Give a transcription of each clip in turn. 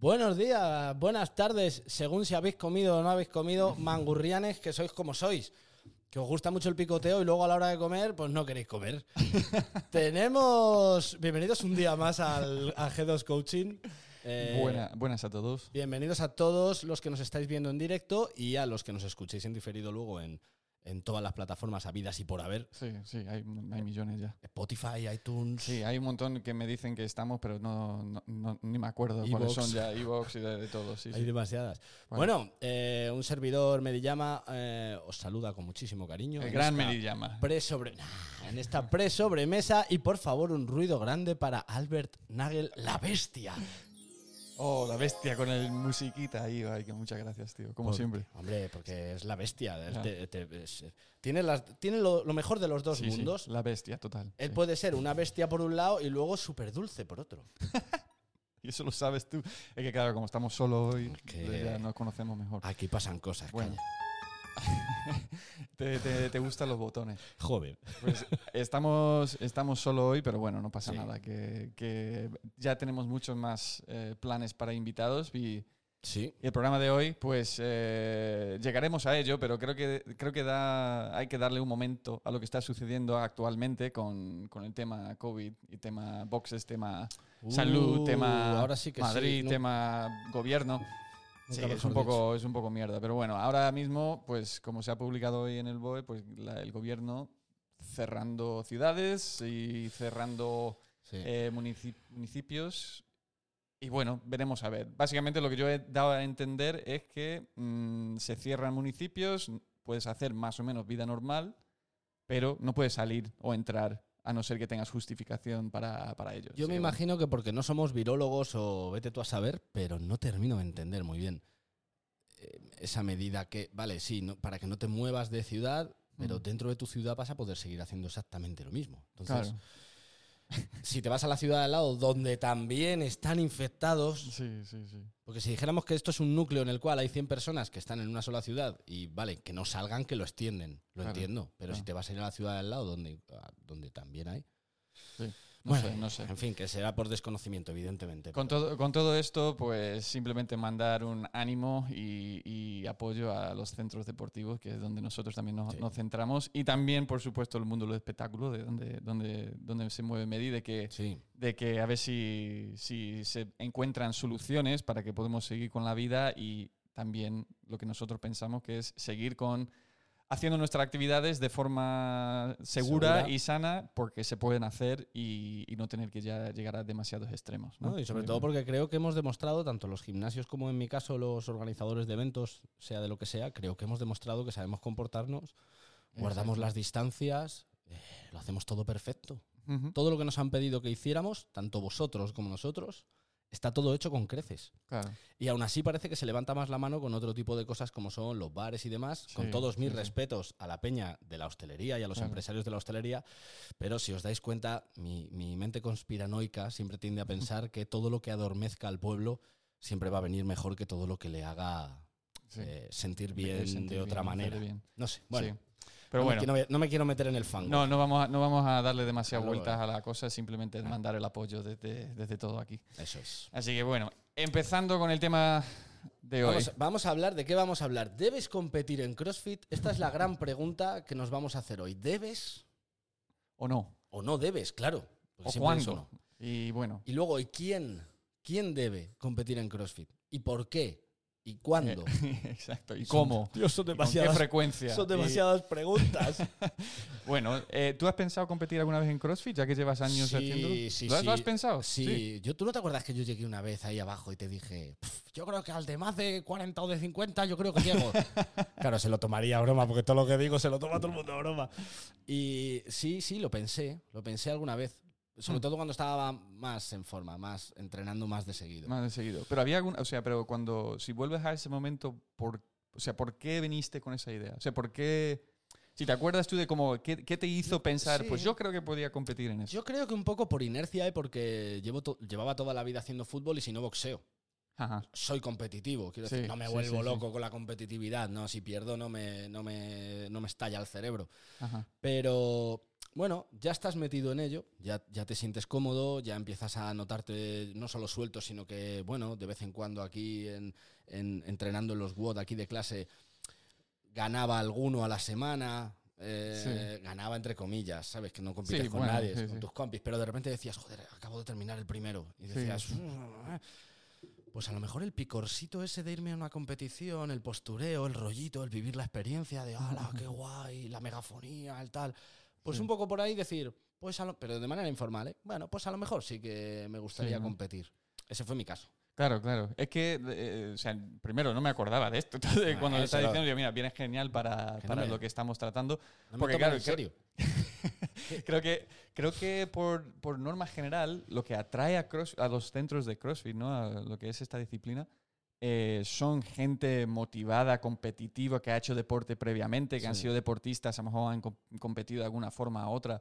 Buenos días, buenas tardes, según si habéis comido o no habéis comido, mangurrianes que sois como sois. Que os gusta mucho el picoteo y luego a la hora de comer, pues no queréis comer. Tenemos. Bienvenidos un día más al a G2 Coaching. Eh, Buena- buenas a todos. Bienvenidos a todos los que nos estáis viendo en directo y a los que nos escuchéis en diferido luego en, en todas las plataformas habidas y por haber. Sí, sí, hay, hay millones ya. Spotify, iTunes. Sí, hay un montón que me dicen que estamos, pero no, no- no- ni me acuerdo Evox. cuáles son ya. Evox y de, de todo, sí. Hay sí. demasiadas. Bueno. Bueno, eh, un servidor Medillama eh, os saluda con muchísimo cariño. El gran esta Merillama. Pre-sobre, nah, en esta pre-sobremesa y por favor un ruido grande para Albert Nagel, la bestia. Oh, la bestia con el musiquita ahí. Ay, que muchas gracias, tío. Como Por- siempre. Hombre, porque es la bestia. Te- te- es- tiene las- tiene lo, lo mejor de los dos Sí, sí, mundos. la bestia, total. Él sí. puede ser una bestia por un lado y luego súper dulce por otro. Y eso lo sabes tú. Es que, claro, como estamos solos hoy, ya nos conocemos mejor. Aquí pasan cosas. Bueno. calla. Te, te- te gustan los botones. Joder. Pues estamos, estamos solo hoy, pero bueno, no pasa Sí. nada. Que, que ya tenemos muchos más eh, planes para invitados y, Sí. y el programa de hoy, pues eh, llegaremos a ello, pero creo que, creo que da, hay que darle un momento a lo que está sucediendo actualmente con, con el tema COVID y tema boxes, tema salud, Uh, tema ahora sí que sí, Madrid, ¿no? tema gobierno. Sí, es un, poco, es un poco mierda. Pero bueno, ahora mismo, pues como se ha publicado hoy en el BOE, pues la- el gobierno cerrando ciudades y cerrando Sí. eh, munici- municipios. Y bueno, veremos a ver. Básicamente lo que yo he dado a entender es que mm, se cierran municipios, puedes hacer más o menos vida normal, pero no puedes salir o entrar a no ser que tengas justificación para, para ello. Yo me bueno. imagino que porque no somos virólogos o vete tú a saber, pero no termino de entender muy bien eh, esa medida que, vale, sí, no- para que no te muevas de ciudad, pero Mm. dentro de tu ciudad vas a poder seguir haciendo exactamente lo mismo. Entonces, Claro. Si te vas a la ciudad de al lado donde también están infectados, Sí, sí, sí. porque si dijéramos que esto es un núcleo en el cual hay 100 personas que están en una sola ciudad y, vale, que no salgan, que lo extienden, lo Claro, entiendo, pero claro. si te vas a ir a la ciudad de al lado donde, ah, donde también hay... sí. No Bueno, sé, no sé. En fin, que será por desconocimiento, evidentemente. Con todo, con todo esto, pues simplemente mandar un ánimo y, y apoyo a los centros deportivos, que es donde nosotros también nos, Sí. nos centramos. Y también, por supuesto, el mundo del espectáculo, de donde, donde, donde se mueve Medi, de que, Sí. de que a ver si, si se encuentran soluciones para que podamos seguir con la vida y también lo que nosotros pensamos que es seguir con haciendo nuestras actividades de forma segura, Segura. y sana porque se pueden hacer y, y no tener que ya llegar a demasiados extremos. ¿no? ¿no? Y sobre todo porque creo que hemos demostrado, tanto los gimnasios como en mi caso los organizadores de eventos, sea de lo que sea, creo que hemos demostrado que sabemos comportarnos, guardamos las distancias, eh, lo hacemos todo perfecto. Todo lo que nos han pedido que hiciéramos, tanto vosotros como nosotros, está todo hecho con creces. claro. Y aún así parece que se levanta más la mano con otro tipo de cosas como son los bares y demás, con todos mis sí, sí. respetos a la peña de la hostelería y a los Claro. empresarios de la hostelería, pero si os dais cuenta, mi, mi mente conspiranoica siempre tiende a pensar que todo lo que adormezca al pueblo siempre va a venir mejor que todo lo que le haga eh, sentir bien sentir de otra bien, manera. bien. No sé, bueno. Pero no, bueno, me, quiero- no me quiero meter en el fango. no, no, vamos a, no vamos a darle demasiadas Claro, vueltas a la cosa, simplemente mandar el apoyo desde, desde todo aquí. Eso es. Así que bueno, empezando con el tema de hoy. Vamos, vamos a hablar de qué vamos a hablar. ¿Debes competir en CrossFit? Esta es la gran pregunta que nos vamos a hacer hoy. ¿Debes ¿O no? o no debes? Claro. ¿O cuándo? uno. Y bueno, Y luego, ¿y quién? ¿Quién debe competir en CrossFit? ¿Y por qué? ¿Y cuándo? exacto. ¿Y cómo? Dios, son ¿Y ¿Con qué frecuencia? Son Y- demasiadas preguntas. bueno, eh, ¿tú has pensado competir alguna vez en CrossFit, ya que llevas años Sí, haciéndolo? sí, ¿Lo, has- sí. lo has pensado? Sí, Yo, ¿tú no te acuerdas que yo llegué una vez ahí abajo y te dije, "Pf, yo creo que al de más de 40 o de 50 yo creo que llego? claro, se lo tomaría a broma, porque todo lo que digo se lo toma todo el mundo a broma. Y sí, sí, lo pensé, lo pensé alguna vez. Sobre Hmm. todo cuando estaba más en forma, más entrenando más de seguido. Más de seguido. Pero había algún, o sea, pero cuando, si vuelves a ese momento, por, o sea, ¿por qué viniste con esa idea? O sea, ¿por qué, si te acuerdas tú de cómo, qué, qué te hizo pensar, sí. pues yo creo que podía competir en eso? Yo creo que un poco por inercia y porque llevo to- llevaba toda la vida haciendo fútbol y si no boxeo. Ajá. soy competitivo. Quiero Sí, decir, no me vuelvo sí. loco con la competitividad. No, si pierdo no me, no me, no me estalla el cerebro. Ajá. Pero bueno, ya estás metido en ello, ya, ya te sientes cómodo, ya empiezas a notarte no solo suelto, sino que, bueno, de vez en cuando aquí en, en- entrenando en los WOD aquí de clase, ganaba alguno a la semana. eh, Ganaba entre comillas, ¿sabes? Que no compites Sí, con bueno, nadie, sí, con tus compis, pero de repente decías, joder, acabo de terminar el primero. Y decías. "Mm, eh". pues a lo mejor el picorcito ese de irme a una competición, el postureo, el rollito, el vivir la experiencia de, ¡hala, qué guay! La megafonía, el tal. Pues Sí. un poco por ahí decir, pues a lo- pero de manera informal, ¿eh? Bueno, pues a lo mejor sí que me gustaría ¿no? competir. Ese fue mi caso. Claro, claro. Es que, eh, o sea, primero no me acordaba de esto. Entonces, Ah, cuando eso estaba diciendo, yo, mira, viene genial para, Que no para me- lo que estamos tratando. No Porque, claro, en creo- serio. Creo que, creo que por, por norma general, lo que atrae a, cross, a los centros de CrossFit, ¿no? a lo que es esta disciplina, eh, son gente motivada, competitiva, que ha hecho deporte previamente, que han Sí. sido deportistas, a lo mejor han com- competido de alguna forma u otra.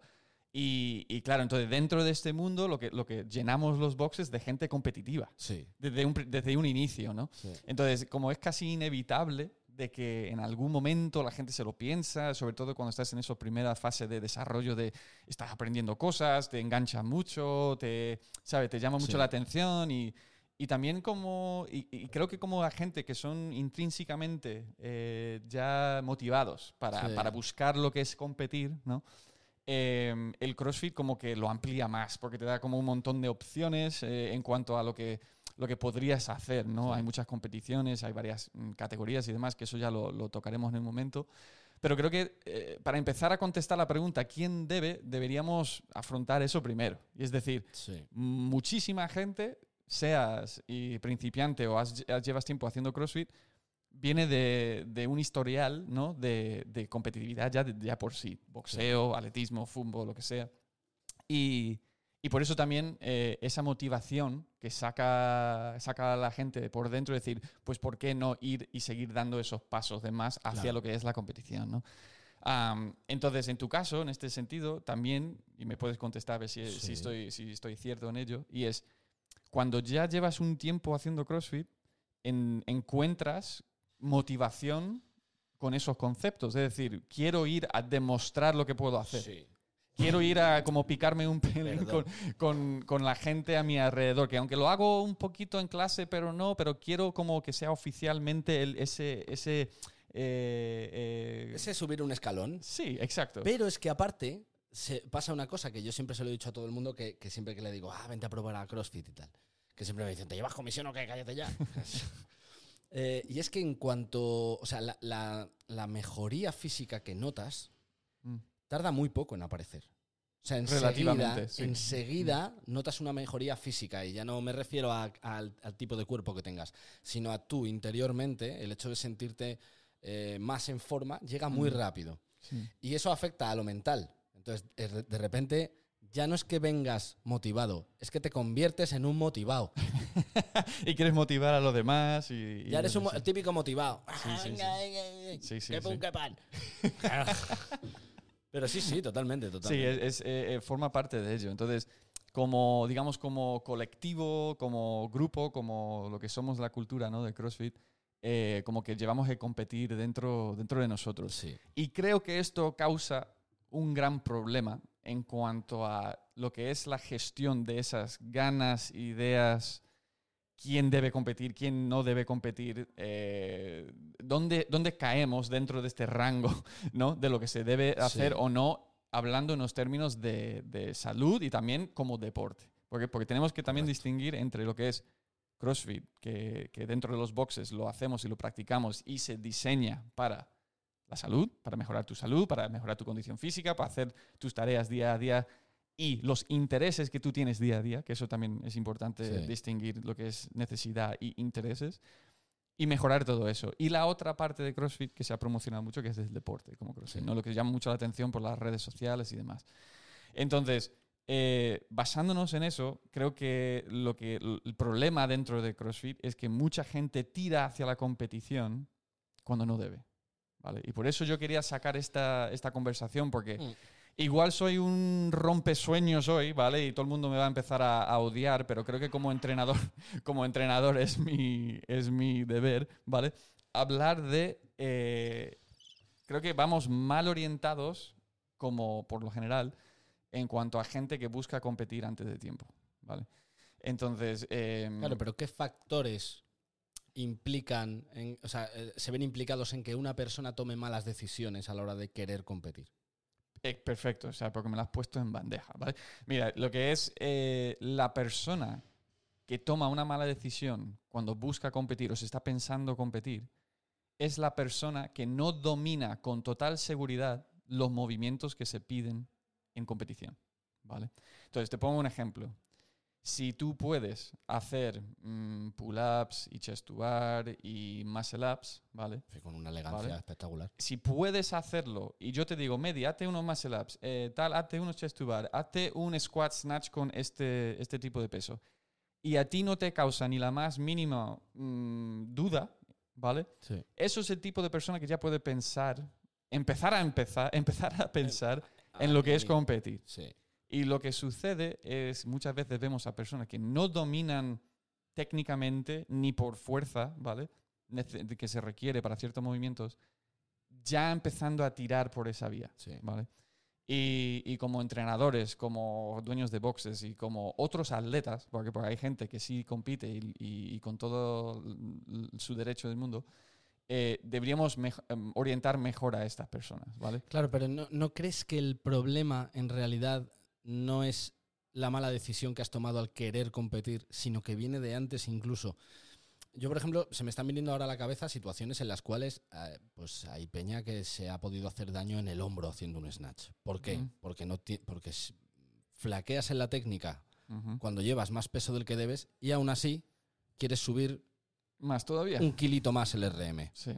Y, y claro, entonces dentro de este mundo lo que, lo que llenamos los boxes de gente competitiva, Sí, desde un, desde un inicio, ¿no? sí. Entonces, como es casi inevitable de que en algún momento la gente se lo piensa, sobre todo cuando estás en esa primera fase de desarrollo de estás aprendiendo cosas, te engancha mucho, te, ¿sabe? te llama mucho Sí. la atención y, y también como, y, y creo que como a gente que son intrínsecamente eh, ya motivados para, Sí. para buscar lo que es competir, ¿no? Eh, el CrossFit como que lo amplía más, porque te da como un montón de opciones eh, en cuanto a lo que, lo que podrías hacer, ¿no? Sí. Hay muchas competiciones, hay varias mm, categorías y demás, que eso ya lo, lo tocaremos en un momento. Pero creo que eh, para empezar a contestar la pregunta, ¿quién debe? Deberíamos afrontar eso primero. Y es decir, Sí. muchísima gente, seas y principiante o has- has- llevas tiempo haciendo CrossFit, viene de, de un historial ¿no? de, de competitividad ya, de- ya por sí. Boxeo, atletismo, fútbol, lo que sea. Y, y por eso también eh, esa motivación que saca, saca a la gente por dentro, es decir, pues ¿por qué no ir y seguir dando esos pasos de más hacia Claro. lo que es la competición? ¿no? Am, entonces, en tu caso, en este sentido, también, y me puedes contestar a ver si, si Sí. estoy, si estoy cierto en ello, y es, cuando ya llevas un tiempo haciendo CrossFit, en- encuentras motivación con esos conceptos. Es decir, quiero ir a demostrar lo que puedo hacer. Sí. Quiero ir a como picarme un pelín con, Perdón. con- con la gente a mi alrededor, que aunque lo hago un poquito en clase, pero no, pero quiero como que sea oficialmente el- ese... ese eh, eh, Ese es subir un escalón. Sí, exacto. Pero es que aparte se pasa una cosa que yo siempre se lo he dicho a todo el mundo que, que siempre que le digo, ah, vente a probar a CrossFit y tal, que siempre me dicen, ¿te llevas comisión o qué? Cállate ya. Eh, y es que en cuanto, o sea, la, la- la mejoría física que notas Mm. tarda muy poco en aparecer. O sea, enseguida, sí. enseguida notas una mejoría física y ya no me refiero a- al, al tipo de cuerpo que tengas, sino a tú interiormente, el hecho de sentirte eh, más en forma llega muy Mm. rápido. Sí. Y eso afecta a lo mental. Entonces, de re- de repente, ya no es que vengas motivado, es que te conviertes en un motivado. y quieres motivar a los demás y... y Ya eres un mo- sí. típico motivado. Sí, sí, sí. Sí, sí, pum, sí. que pan. Pero sí, sí, totalmente, Sí, totalmente. es, es, eh, eh, forma parte de ello. Entonces, como, digamos, como colectivo, como grupo, como lo que somos la cultura ¿no? de CrossFit, eh, como que llevamos que competir dentro, dentro de nosotros. Sí, Y creo que esto causa un gran problema en cuanto a lo que es la gestión de esas ganas, ideas, quién debe competir, quién no debe competir, eh, dónde, dónde caemos dentro de este rango ¿no? de lo que se debe hacer Sí. o no, hablando en los términos de, de salud y también como deporte. Porque, porque tenemos que también Correcto. distinguir entre lo que es CrossFit, que, que dentro de los boxes lo hacemos y lo practicamos y se diseña para la salud, para mejorar tu salud, para mejorar tu condición física, para hacer tus tareas día a día y los intereses que tú tienes día a día, que eso también es importante Sí. distinguir lo que es necesidad y intereses, y mejorar todo eso. Y la otra parte de CrossFit que se ha promocionado mucho, que es el deporte como CrossFit, Sí. ¿no? lo que llama mucho la atención por las redes sociales y demás. Entonces, eh, basándonos en eso, creo que, lo que el problema dentro de CrossFit es que mucha gente tira hacia la competición cuando no debe. ¿Vale? Y por eso yo quería sacar esta, esta conversación, porque Mm. igual soy un rompesueños hoy, ¿vale? Y todo el mundo me va a empezar a, a odiar, pero creo que como entrenador, como entrenador es mi, es mi deber, ¿vale? Hablar de... eh, creo que vamos mal orientados como por lo general en cuanto a gente que busca competir antes de tiempo, ¿vale? Entonces, em, Claro, pero ¿qué factores implican, en- o sea, eh, se ven implicados en que una persona tome malas decisiones a la hora de querer competir? Eh, perfecto, o sea, porque me lo has puesto en bandeja, ¿vale? Mira, lo que es eh, la persona que toma una mala decisión cuando busca competir o se está pensando competir, es la persona que no domina con total seguridad los movimientos que se piden en competición, ¿vale? Entonces, te pongo un ejemplo. Si tú puedes hacer mm, pull-ups y chest to bar y muscle-ups, ¿vale? Sí, Con una elegancia Vale. espectacular. si puedes hacerlo y yo te digo, Medi, hazte unos muscle ups, eh, tal, hazte unos chest to bar, hazte un squat snatch con este, este tipo de peso, y a ti no te causa ni la más mínima mm, duda, ¿vale? Sí. Eso es el tipo de persona que ya puede pensar, empezar a empezar, empezar a pensar en lo que es competir. Sí. Y lo que sucede es, muchas veces vemos a personas que no dominan técnicamente ni por fuerza, ¿vale? Que se requiere para ciertos movimientos, ya empezando a tirar por esa vía, Sí. ¿vale? Y, y como entrenadores, como dueños de boxes y como otros atletas, porque, porque hay gente que sí compite y, y- y con todo su derecho del mundo, eh, deberíamos mej- em, orientar mejor a estas personas, ¿vale? Claro, pero ¿no, ¿no crees que el problema en realidad no es la mala decisión que has tomado al querer competir, sino que viene de antes incluso? Yo, por ejemplo, se me están viniendo ahora a la cabeza situaciones en las cuales eh, pues hay peña que se ha podido hacer daño en el hombro haciendo un snatch. ¿Por qué? Porque, no porque flaqueas en la técnica cuando llevas más peso del que debes y aún así quieres subir Más todavía. un kilito más el RM. Sí,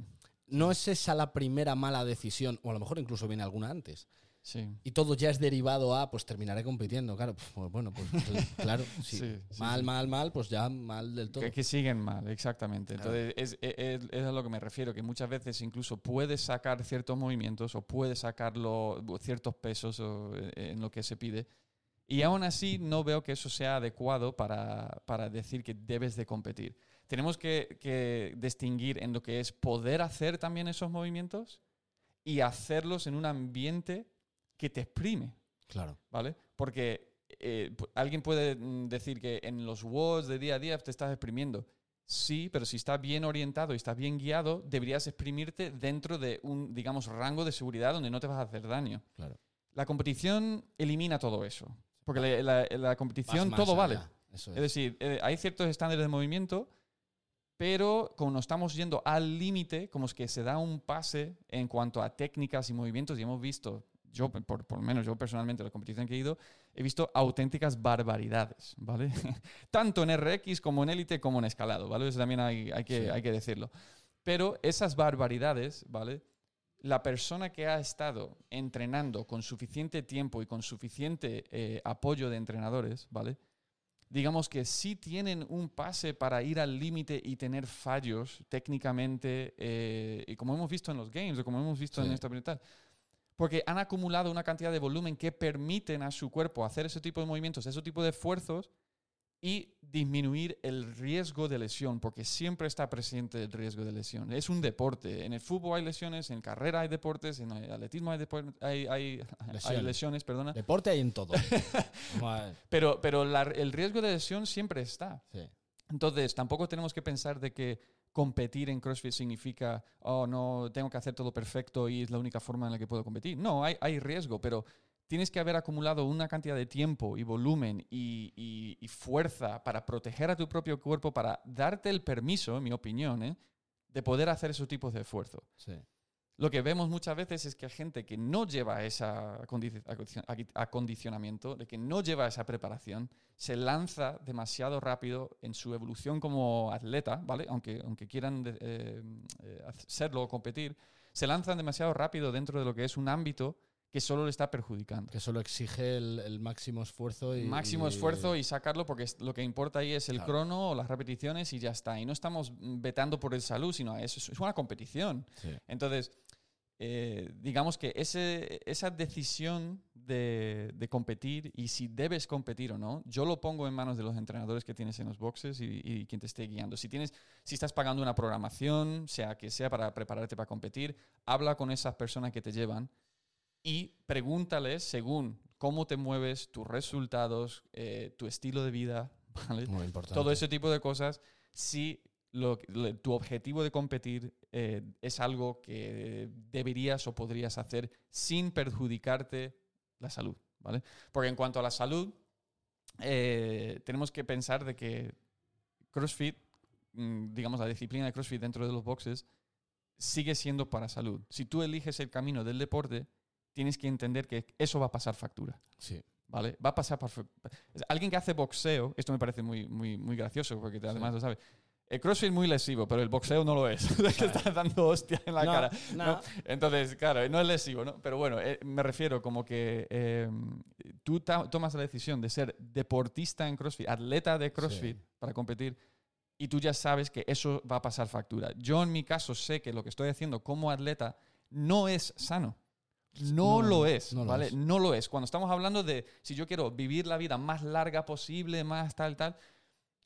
¿No es esa la primera mala decisión? O a lo mejor incluso viene alguna antes. Sí. Y todo ya es derivado a, pues terminaré compitiendo. Claro, pues, bueno, pues cl- claro, sí. Sí, mal, mal, mal, pues ya mal del todo. Que, que siguen mal, exactamente. Claro. Entonces, es, es- es- es a lo que me refiero, que muchas veces incluso puedes sacar ciertos movimientos o puedes sacarlo ciertos pesos o, eh, en lo que se pide. Y aún así no veo que eso sea adecuado para, para decir que debes de competir. Tenemos que, que distinguir en lo que es poder hacer también esos movimientos y hacerlos en un ambiente que te exprime. Claro. ¿vale? Porque eh, alguien puede mm, decir que en los WODs de día a día te estás exprimiendo. Sí, pero si estás bien orientado y estás bien guiado, deberías exprimirte dentro de un, digamos, rango de seguridad donde no te vas a hacer daño. Claro. La competición elimina todo eso. Porque la, la- la competición más todo vale. Eso es. Es decir, eh, hay ciertos estándares de movimiento, pero como nos estamos yendo al límite, como es que se da un pase en cuanto a técnicas y movimientos, y hemos visto, yo por, por lo menos yo personalmente, la competición que he ido, he visto auténticas barbaridades, ¿vale? Tanto en RX como en élite como en escalado, ¿vale? Eso también hay, hay, que, Sí. hay que decirlo. Pero esas barbaridades, ¿vale? La persona que ha estado entrenando con suficiente tiempo y con suficiente eh, apoyo de entrenadores, ¿vale? digamos que sí tienen un pase para ir al límite y tener fallos técnicamente, eh, y como hemos visto en los games o como hemos visto en Sí. esta tal, porque han acumulado una cantidad de volumen que permiten a su cuerpo hacer ese tipo de movimientos, ese tipo de esfuerzos y disminuir el riesgo de lesión, porque siempre está presente el riesgo de lesión. Es un deporte. En el fútbol hay lesiones, en carrera hay deportes, en el atletismo hay, hay, hay- hay Lesiones. lesiones, perdona. Deporte hay en todo. Pero, pero la- el riesgo de lesión siempre está. Sí. Entonces, tampoco tenemos que pensar de que competir en CrossFit significa, oh, no, tengo que hacer todo perfecto y es la única forma en la que puedo competir. No, hay, riesgo, pero tienes que haber acumulado una cantidad de tiempo y volumen y fuerza para proteger a tu propio cuerpo, para darte el permiso, en mi opinión, ¿eh? de poder hacer esos tipos de esfuerzo. Sí. Lo que vemos muchas veces es que hay gente que no lleva ese acondicionamiento, de que no lleva esa preparación, se lanza demasiado rápido en su evolución como atleta, ¿vale? Aunque, aunque quieran eh, eh, hacerlo o competir, se lanzan demasiado rápido dentro de lo que es un ámbito que solo le está perjudicando. Que solo exige el, el máximo esfuerzo y. Máximo esfuerzo y sacarlo porque lo que importa ahí es el Claro. crono o las repeticiones y ya está. Y no estamos vetando por el salud, sino es, es una competición. Sí. Entonces, eh, digamos que ese, esa decisión de, de competir y si debes competir o no, yo lo pongo en manos de los entrenadores que tienes en los boxes y, y quien te esté guiando. Si, tienes, si estás pagando una programación, sea que sea para prepararte para competir, habla con esas personas que te llevan y pregúntales según cómo te mueves, tus resultados, eh, tu estilo de vida, ¿vale? Muy importante. todo ese tipo de cosas, si lo- le- tu objetivo de competir eh, es algo que deberías o podrías hacer sin perjudicarte la salud, ¿vale? Porque en cuanto a la salud, eh, tenemos que pensar de que CrossFit, mm, digamos la disciplina de CrossFit dentro de los boxes, sigue siendo para salud. Si tú eliges el camino del deporte, tienes que entender que eso va a pasar factura. Sí. ¿vale? Va a pasar por... Alguien que hace boxeo, esto me parece muy, muy, muy gracioso, porque además lo sabes. El crossfit es muy lesivo, pero el boxeo no lo es. Te estás dando hostia en la No, cara. no. ¿no? Entonces, claro, no es lesivo, ¿no? Pero bueno, eh, me refiero como que eh, tú tomas la decisión de ser deportista en CrossFit, atleta de CrossFit Sí. para competir, y tú ya sabes que eso va a pasar factura. Yo en mi caso sé que lo que estoy haciendo como atleta no es sano. No, No, lo es, no lo ¿vale? es. No lo es. Cuando estamos hablando de si yo quiero vivir la vida más larga posible, más tal, tal,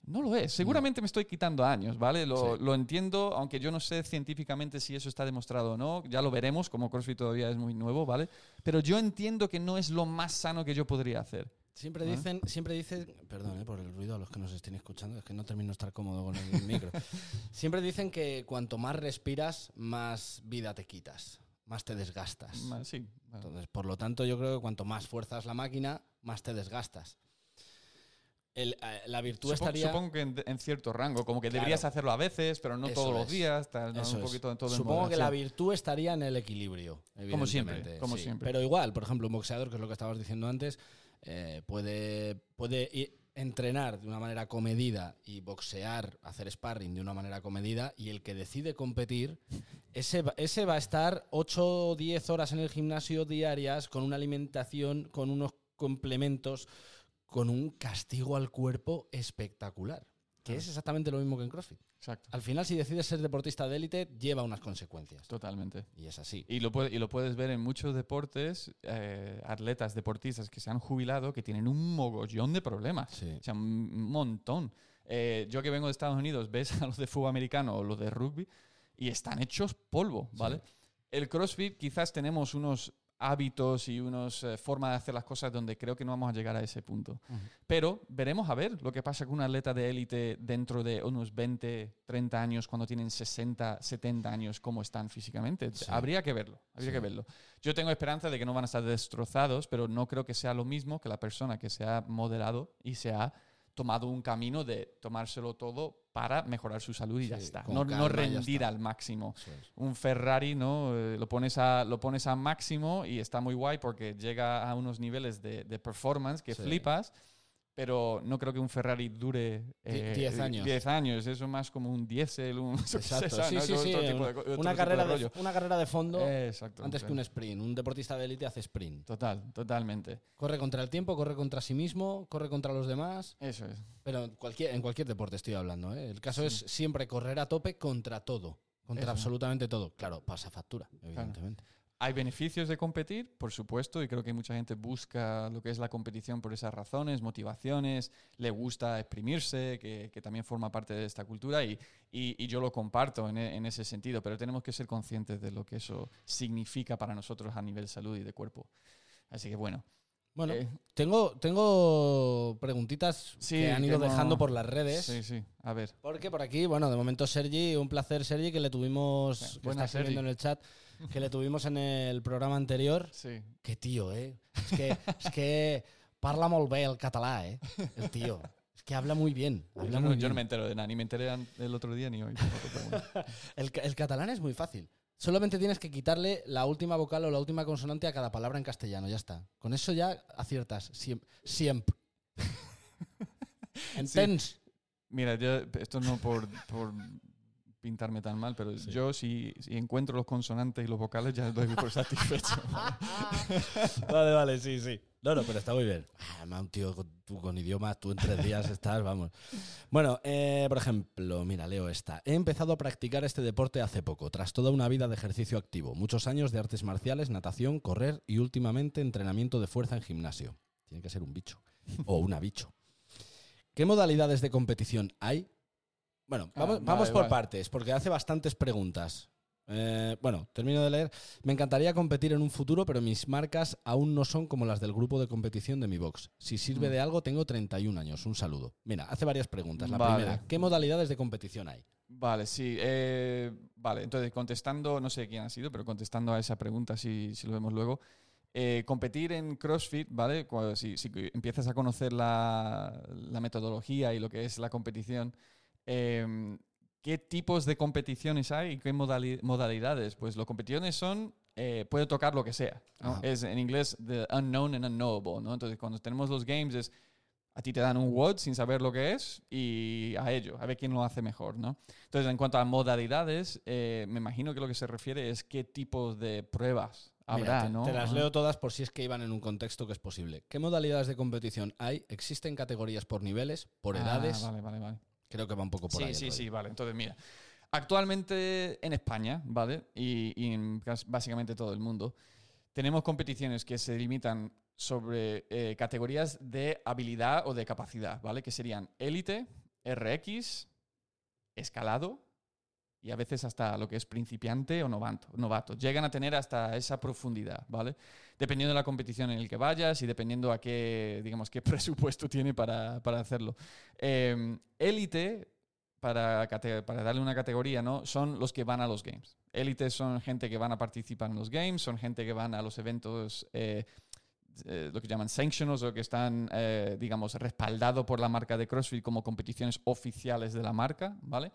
no lo es. Seguramente me estoy quitando años, ¿vale? Lo, Sí. lo entiendo, aunque yo no sé científicamente si eso está demostrado o no. Ya lo veremos, como CrossFit todavía es muy nuevo, ¿vale? Pero yo entiendo que no es lo más sano que yo podría hacer. Siempre ¿Vale? dicen, siempre dicen, perdón eh, por el ruido a los que nos estén escuchando, es que no termino de estar cómodo con el micro. Siempre dicen que cuanto más respiras, más vida te quitas, más te desgastas. Sí. bueno. Entonces, por lo tanto, yo creo que cuanto más fuerzas la máquina, más te desgastas. El, eh, la virtud Supongo, estaría. supongo que en, en cierto rango, como que Claro. deberías hacerlo a veces, pero no Eso todos los días, tal, ¿no? Un poquito de todo en Supongo que la virtud estaría en el equilibrio. Como siempre, como sí. siempre. Pero igual, por ejemplo, un boxeador, que es lo que estabas diciendo antes, eh, puede, puede entrenar de una manera comedida y boxear, hacer sparring de una manera comedida, y el que decide competir, ese, ese va a estar 8 o 10 horas en el gimnasio diarias con una alimentación, con unos complementos, con un castigo al cuerpo espectacular. Que Claro. es exactamente lo mismo que en CrossFit. Exacto, Al final, si decides ser deportista de élite, lleva unas consecuencias. totalmente. Y es así. Y lo, puede- y lo puedes ver en muchos deportes, eh, atletas, deportistas que se han jubilado, que tienen un mogollón de problemas. Sí. O sea, un montón. Eh, yo que vengo de Estados Unidos, ves a los de fútbol americano o los de rugby y están hechos polvo, ¿vale? El CrossFit quizás tenemos unos hábitos y unas formas de hacer las cosas donde creo que no vamos a llegar a ese punto. Pero veremos a ver lo que pasa con un atleta de élite dentro de unos 20, 30 años, cuando tienen 60, 70 años, cómo están físicamente. Sí. Habría que verlo, habría Sí. que verlo. Yo tengo esperanza de que no van a estar destrozados, pero no creo que sea lo mismo que la persona que se ha moderado y se ha tomado un camino de tomárselo todo para mejorar su salud y ya Sí, está. con No, no calma ya rendir está. al máximo un Ferrari, ¿no? Eh, lo, pones a, lo pones a máximo y está muy guay porque llega a unos niveles de, de performance que Sí. flipas, pero no creo que un Ferrari dure Die- diez años. 10 años, eso más como un diésel, un... Una, carrera de una carrera de fondo Eh, exacto. antes que un sprint. Un deportista de élite hace sprint. Total, totalmente. Corre contra el tiempo, corre contra sí mismo, corre contra los demás. Eso es. Pero en cualquier, en cualquier deporte estoy hablando. ¿eh? El caso es siempre correr a tope contra todo. Contra Eso. absolutamente todo. Claro, pasa factura, evidentemente. ¿Hay beneficios de competir? Por supuesto, y creo que mucha gente busca lo que es la competición por esas razones, motivaciones, le gusta exprimirse, que, también forma parte de esta cultura y yo lo comparto en, e- en ese sentido, pero tenemos que ser conscientes de lo que eso significa para nosotros a nivel salud y de cuerpo. Así que bueno. Bueno, eh, tengo, tengo preguntitas Sí, que han ido dejando por las redes. sí, sí, a ver. Porque por aquí, bueno, de momento Sergi, un placer Sergi, que le tuvimos, Sí, que está escribiendo en el chat, que le tuvimos en el programa anterior. Sí. Qué tío, eh? Es que, es que parla molt bé el català, eh? El tío. Es que habla muy bien. Habla Yo no, muy yo no me entero de nada, ni me enteré el otro día ni hoy. El, el catalán es muy fácil. Solamente tienes que quitarle la última vocal o la última consonante a cada palabra en castellano, ya está. Con eso ya aciertas. Siempre. Siempre. ¿Entens? Mira, yo, esto no por, por pintarme tan mal, pero Sí. yo si, si encuentro los consonantes y los vocales ya doy por satisfecho. Vale, vale, sí, sí. No, no, pero está muy bien. Ah, Además, un tío con, tú con idiomas, tú en tres días estás, vamos. Bueno, eh, por ejemplo, mira, leo esta. He empezado a practicar este deporte hace poco, tras toda una vida de ejercicio activo, muchos años de artes marciales, natación, correr y últimamente entrenamiento de fuerza en gimnasio. Tiene que ser un bicho o una bicho. ¿Qué modalidades de competición hay? Bueno, Ah, vamos, vale, vamos por vale. partes, porque hace bastantes preguntas. Eh, bueno, termino de leer. Me encantaría competir en un futuro, pero mis marcas aún no son como las del grupo de competición de mi box. Si sirve Mm. de algo, tengo 31 años. Un saludo. Mira, hace varias preguntas. La Vale. primera, ¿qué modalidades de competición hay? Vale, sí. eh, vale, entonces contestando, no sé quién ha sido, pero contestando a esa pregunta, si, si lo vemos luego. eh, competir en CrossFit, ¿vale? Cuando, si, si empiezas a conocer la, la metodología y lo que es la competición, em, ¿qué tipos de competiciones hay y qué modali- modalidades? Pues las competiciones son, eh, puede tocar lo que sea. ¿no? Es en inglés the unknown and unknowable, ¿no? Entonces cuando tenemos los games es a ti te dan un WOD sin saber lo que es y a ello, a ver quién lo hace mejor, ¿no? Entonces, en cuanto a modalidades, eh, me imagino que lo que se refiere es qué tipos de pruebas Mira, habrá, te, ¿no? te las leo todas por si es que iban en un contexto que es posible. ¿Qué modalidades de competición hay? ¿Existen categorías por niveles, por Ah, edades? vale, vale, vale. Creo que va un poco por sí, ahí. sí, rollo. sí, vale. Entonces, mira, actualmente en España, ¿vale? Y, y en básicamente todo el mundo, tenemos competiciones que se limitan sobre eh, categorías de habilidad o de capacidad, ¿vale? Que serían élite, RX, escalado y a veces hasta lo que es principiante o novato. Llegan a tener hasta esa profundidad, ¿vale? Dependiendo de la competición en el que vayas y dependiendo a qué, digamos, qué presupuesto tiene para, para hacerlo. Eh, élite, para, para darle una categoría, ¿no? Son los que van a los games. Élite son gente que van a participar en los games, son gente que van a los eventos, eh, eh, lo que llaman sanctionals, o que están, eh, digamos, respaldados por la marca de CrossFit como competiciones oficiales de la marca, ¿vale?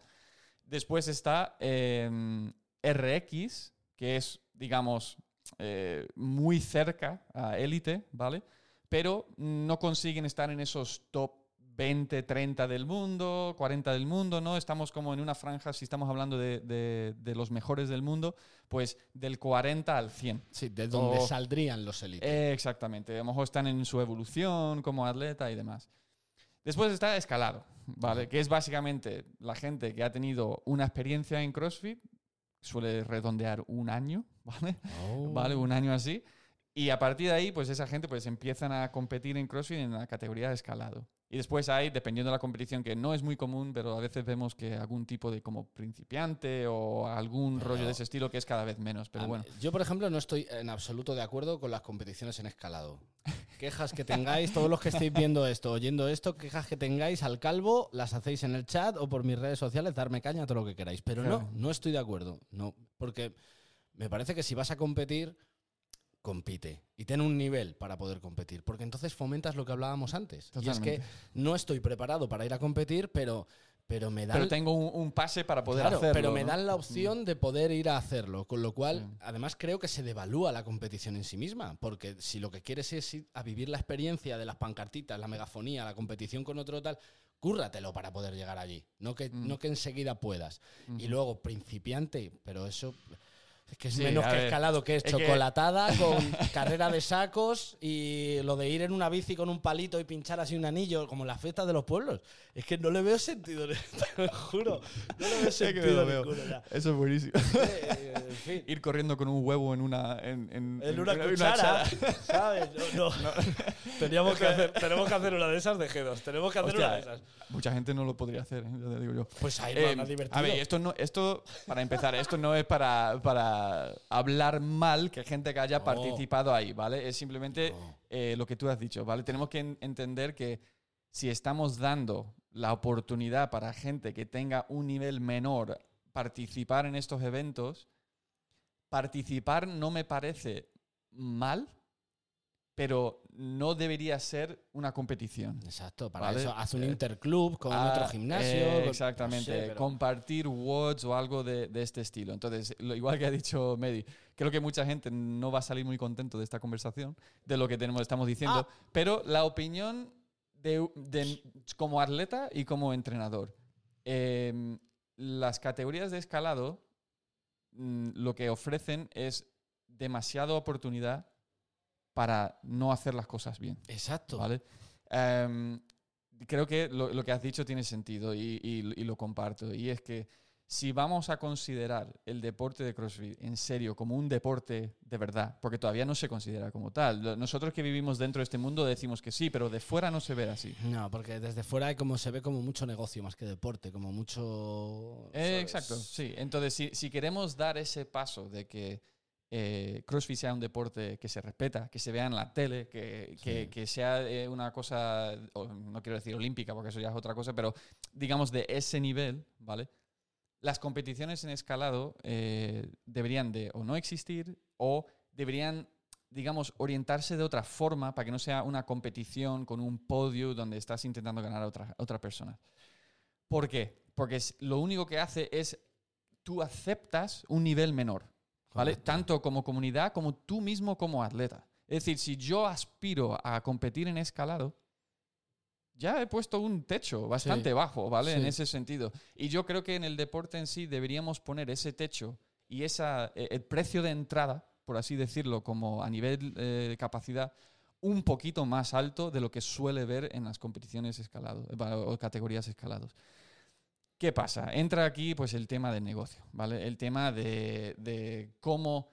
Después está eh, RX, que es, digamos, eh, muy cerca a élite, ¿vale? Pero no consiguen estar en esos top 20, 30 del mundo, 40 del mundo, ¿no? Estamos como en una franja, si estamos hablando de, de- de los mejores del mundo, pues del 40 al 100. Sí, de donde O- saldrían los élites. Eh, exactamente. A lo mejor están en su evolución como atleta y demás. Después está escalado, ¿vale? Que es básicamente la gente que ha tenido una experiencia en CrossFit, suele redondear un año, ¿vale? Oh. ¿Vale? Un año así. Y a partir de ahí, pues esa gente pues empiezan a competir en CrossFit en la categoría de escalado. Y después hay, dependiendo de la competición, que no es muy común, pero a veces vemos que algún tipo de como principiante o algún Pero- rollo de ese estilo que es cada vez menos. Pero bueno. mí- Yo, por ejemplo, no estoy en absoluto de acuerdo con las competiciones en escalado. Quejas que tengáis, todos los que estéis viendo esto, oyendo esto, quejas que tengáis al calvo, las hacéis en el chat o por mis redes sociales, darme caña, todo lo que queráis. Pero no, no estoy de acuerdo. No, porque me parece que si vas a competir, compite y ten un nivel para poder competir, porque entonces fomentas lo que hablábamos antes. Y es que no estoy preparado para ir a competir, pero, pero me dan Pero tengo un, un pase para poder Claro, hacerlo. pero me ¿no? dan la opción de poder ir a hacerlo, con lo cual, Sí. además creo que se devalúa la competición en sí misma, porque si lo que quieres es ir a vivir la experiencia de las pancartitas, la megafonía, la competición con otro tal, cúrratelo para poder llegar allí, no que, Mm. no que enseguida puedas. Y luego, principiante, pero eso... Es que es Sí, menos que ver, escalado, que es, es que- chocolatada con carrera de sacos y lo de ir en una bici con un palito y pinchar así un anillo, como en las fiestas de los pueblos. Es que no le veo sentido, te lo juro. No le veo que sentido lo veo. ninguno ya. Eso es buenísimo. Eh, en fin. Ir corriendo con un huevo en una. En, en- En una cuchara, ¿sabes? No, no. Teníamos que hacer, tenemos que hacer una de esas de G2. Tenemos que hacer Hostia, una de esas. Mucha gente no lo podría hacer, ¿eh? ya te digo yo. Pues ahí Eh, más divertido. a ver, esto no, esto, para empezar, esto no es para, para hablar mal que gente que haya No. participado ahí, ¿vale? Es simplemente No. eh, lo que tú has dicho, ¿vale? Tenemos que en- entender que si estamos dando la oportunidad para gente que tenga un nivel menor participar en estos eventos, participar no me parece mal, pero no debería ser una competición. Exacto, para Vale. eso haz un Eh, interclub con Ah, otro gimnasio. eh, exactamente, no sé, pero- compartir WODs o algo de, de este estilo. Entonces, lo, igual que ha dicho Medi, creo que mucha gente no va a salir muy contento de esta conversación, de lo que tenemos, estamos diciendo, Ah. pero la opinión de, de- como atleta y como entrenador. Em, las categorías de escalado mm, lo que ofrecen es demasiada oportunidad para no hacer las cosas bien. Exacto. ¿Vale? Em, creo que lo, lo que has dicho tiene sentido y, y- y lo comparto. Y es que si vamos a considerar el deporte de CrossFit en serio como un deporte de verdad, porque todavía no se considera como tal. Nosotros que vivimos dentro de este mundo decimos que sí, pero de fuera no se ve así. No, porque desde fuera hay como se ve como mucho negocio más que deporte, como mucho. Eh, exacto, sí. Entonces, si, si queremos dar ese paso de que eh, CrossFit sea un deporte que se respeta, que se vea en la tele, que, que- Sí. que sea eh, una cosa, no quiero decir olímpica porque eso ya es otra cosa, pero digamos de ese nivel, ¿vale? Las competiciones en escalado eh, deberían de o no existir o deberían, digamos, orientarse de otra forma para que no sea una competición con un podio donde estás intentando ganar a otra, a otra persona. ¿Por qué? Porque lo único que hace es tú aceptas un nivel menor, ¿vale? Correcto. Tanto como comunidad como tú mismo como atleta. Es decir, si yo aspiro a competir en escalado, ya he puesto un techo bastante Sí. bajo, ¿vale? En ese sentido. Y yo creo que en el deporte en sí deberíamos poner ese techo y esa, eh, el precio de entrada, por así decirlo, como a nivel eh, de capacidad, un poquito más alto de lo que suele ver en las competiciones escalado, eh, o categorías escalados. ¿Qué pasa? Entra aquí pues el tema del negocio, ¿vale? El tema de, de cómo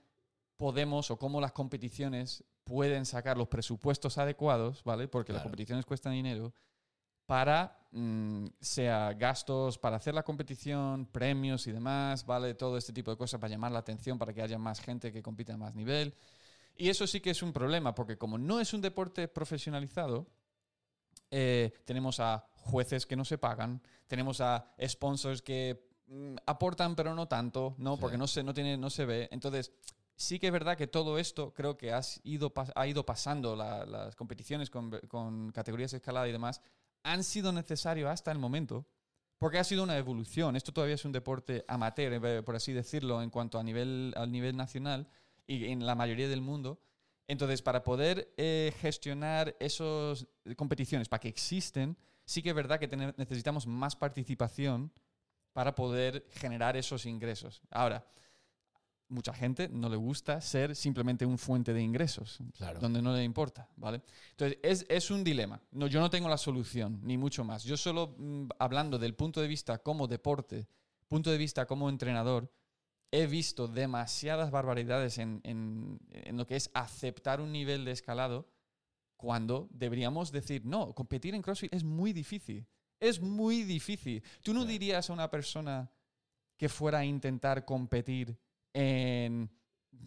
podemos o cómo las competiciones pueden sacar los presupuestos adecuados, ¿vale? Porque las Claro. competiciones cuestan dinero para, mm, sea gastos para hacer la competición, premios y demás, ¿vale? Todo este tipo de cosas para llamar la atención, para que haya más gente que compita a más nivel. Y eso sí que es un problema, porque como no es un deporte profesionalizado, eh, tenemos a jueces que no se pagan, tenemos a sponsors que mm, aportan pero no tanto, ¿no? Sí. Porque no se, no, tiene, no se ve. Entonces, sí que es verdad que todo esto creo que has ido, ha ido pasando, la- las competiciones con, con categorías escalada y demás, han sido necesarios hasta el momento, porque ha sido una evolución. Esto todavía es un deporte amateur, eh, por así decirlo, en cuanto a nivel, al nivel nacional y en la mayoría del mundo. Entonces, para poder eh, gestionar esas competiciones, para que existen, sí que es verdad que necesitamos más participación para poder generar esos ingresos. Ahora, mucha gente no le gusta ser simplemente un fuente de ingresos, Claro. donde no le importa, ¿vale? Entonces, es, es un dilema. No, yo no tengo la solución, ni mucho más. Yo solo mm, hablando del punto de vista como deporte, punto de vista como entrenador, he visto demasiadas barbaridades en, en- en lo que es aceptar un nivel de escalado cuando deberíamos decir, no, competir en CrossFit es muy difícil. Es muy difícil. Tú no dirías a una persona que fuera a intentar competir en,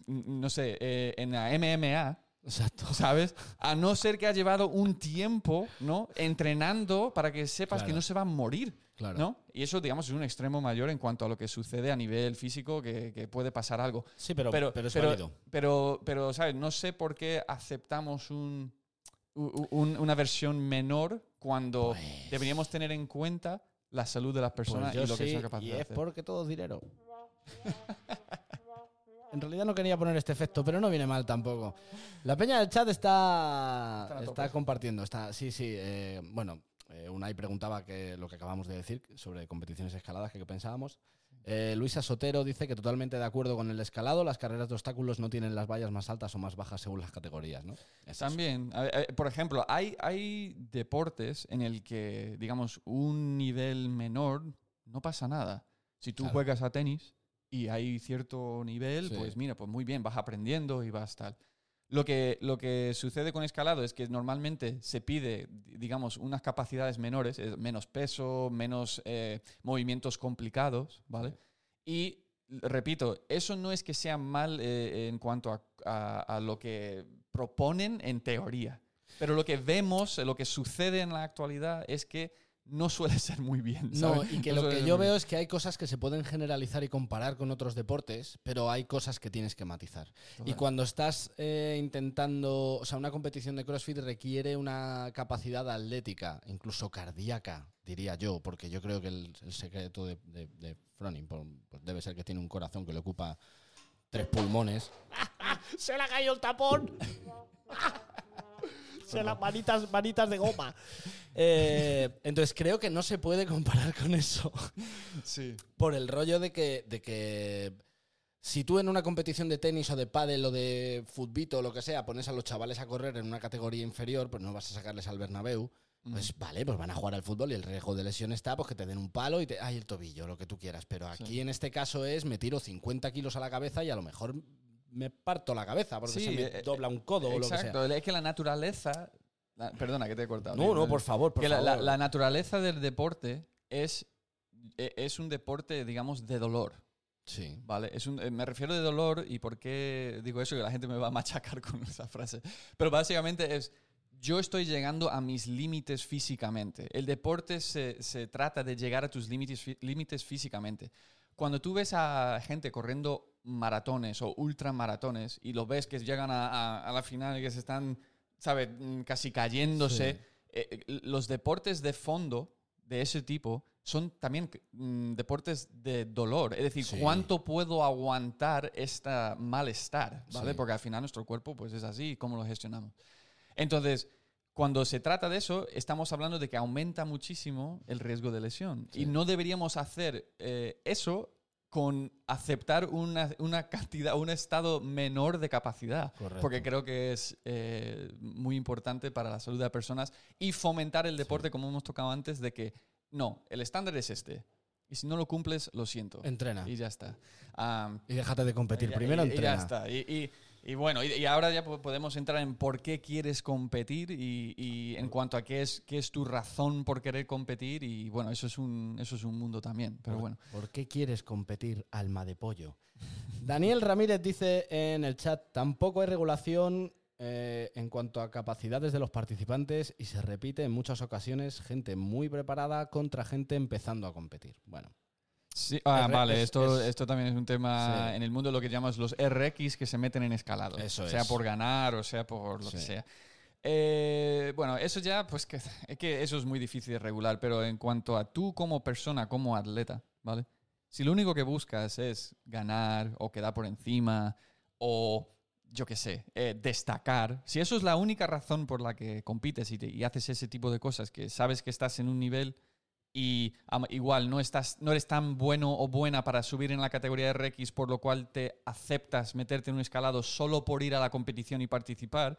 no sé, eh, en la MMA, Exacto. ¿sabes? A no ser que ha llevado un tiempo, ¿no? Entrenando para que sepas que Claro. no se va a morir, Claro. ¿no? Y eso, digamos, es un extremo mayor en cuanto a lo que sucede a nivel físico, que, que puede pasar algo. Sí, pero, Pero, pero, es pero, válido. pero, pero, ¿sabes? No sé por qué aceptamos un, un- una versión menor cuando Pues- deberíamos tener en cuenta la salud de las personas Pues yo y lo que sí, son capaces y de es hacer. porque todo es dinero. En realidad no quería poner este efecto, pero no viene mal tampoco. La peña del chat está, está compartiendo. Está, sí, sí. eh, bueno, eh, Unai preguntaba que lo que acabamos de decir sobre competiciones escaladas, que qué pensábamos. Eh, Luisa Sotero dice que totalmente de acuerdo con el escalado, las carreras de obstáculos no tienen las vallas más altas o más bajas según las categorías, ¿no? Es. También, por ejemplo, hay, hay deportes en el que, digamos, un nivel menor no pasa nada. Si tú Claro. juegas a tenis y hay cierto nivel, Sí. pues mira, pues muy bien, vas aprendiendo y vas tal. Lo que, lo que sucede con escalado es que normalmente se pide, di- digamos, unas capacidades menores, eh, menos peso, menos eh, movimientos complicados, ¿vale? Y repito, eso no es que sea mal eh, en cuanto a, a- a lo que proponen en teoría, pero lo que vemos, lo que sucede en la actualidad es que no suele ser muy bien. No, y que No lo que yo veo es que hay cosas que se pueden generalizar y comparar con otros deportes, pero hay cosas que tienes que matizar. Y cuando estás eh, intentando, o sea, una competición de CrossFit requiere una capacidad atlética, incluso cardíaca, diría yo, porque yo creo que el, el secreto de, de, de Froning pues debe ser que tiene un corazón que le ocupa tres pulmones. ¡Se le ha caído el tapón! Se las manitas, manitas de goma. Eh, entonces creo que no se puede comparar con eso. Sí. Por el rollo de que, de que si tú en una competición de tenis o de pádel o de futbito o lo que sea pones a los chavales a correr en una categoría inferior, pues no vas a sacarles al Bernabéu. Pues vale, pues van a jugar al fútbol y el riesgo de lesión está, pues que te den un palo y te. Ay, el tobillo, lo que tú quieras. Pero aquí Sí. en este caso es me tiro 50 kilos a la cabeza y a lo mejor me parto la cabeza porque Sí, se me eh, dobla un codo o lo que sea. Exacto, es que la naturaleza. la- perdona que te he cortado. No, no, por favor, por que la, favor. la- la naturaleza del deporte es, e- es un deporte, digamos, de dolor. Sí. ¿Vale? Es un, eh, me refiero de dolor y por qué digo eso, que la gente me va a machacar con esa frase. Pero básicamente es, yo estoy llegando a mis límites físicamente. El deporte se, se trata de llegar a tus límites, límites físicamente. Cuando tú ves a gente corriendo maratones o ultramaratones y lo ves que llegan a, a- a la final y que se están, ¿sabes? Mm, Casi cayéndose. Sí. eh, eh, los deportes de fondo de ese tipo son también mm, deportes de dolor. Es decir, Sí. ¿cuánto puedo aguantar este malestar? ¿Vale? Sí. Porque al final nuestro cuerpo pues es así, ¿cómo lo gestionamos? Entonces, cuando se trata de eso, estamos hablando de que aumenta muchísimo el riesgo de lesión. Sí. Y no deberíamos hacer eh, eso con aceptar una, una cantidad, un estado menor de capacidad. Correcto. Porque creo que es eh, muy importante para la salud de las personas y fomentar el deporte, como hemos tocado antes, de que no, el estándar es este. Y si no lo cumples, lo siento. Entrena. Y ya está. Am, Y déjate de competir. y- Primero y- y entrena. ya está. Y, y- bueno, y, y ahora ya po- podemos entrar en por qué quieres competir y, y en cuanto a qué es, qué es tu razón por querer competir. Y bueno, eso es un, eso es un mundo también. Pero ¿Por- bueno. ¿Por qué quieres competir, alma de pollo? Daniel Ramírez dice en el chat, tampoco hay regulación eh, en cuanto a capacidades de los participantes y se repite en muchas ocasiones gente muy preparada contra gente empezando a competir. Bueno, Sí, ah, vale, es- esto, es- esto también es un tema Sí. en el mundo lo que llamamos los RX que se meten en escalado. Eso sea es. por ganar o sea por lo que sea. Eh, bueno, eso ya, pues que, es que eso es muy difícil de regular, pero en cuanto a tú como persona, como atleta, ¿vale? Si lo único que buscas es ganar o quedar por encima o, yo qué sé, eh, destacar, si eso es la única razón por la que compites y, te- y haces ese tipo de cosas, que sabes que estás en un nivel y igual no, estás, no eres tan bueno o buena para subir en la categoría RX, por lo cual te aceptas meterte en un escalado solo por ir a la competición y participar,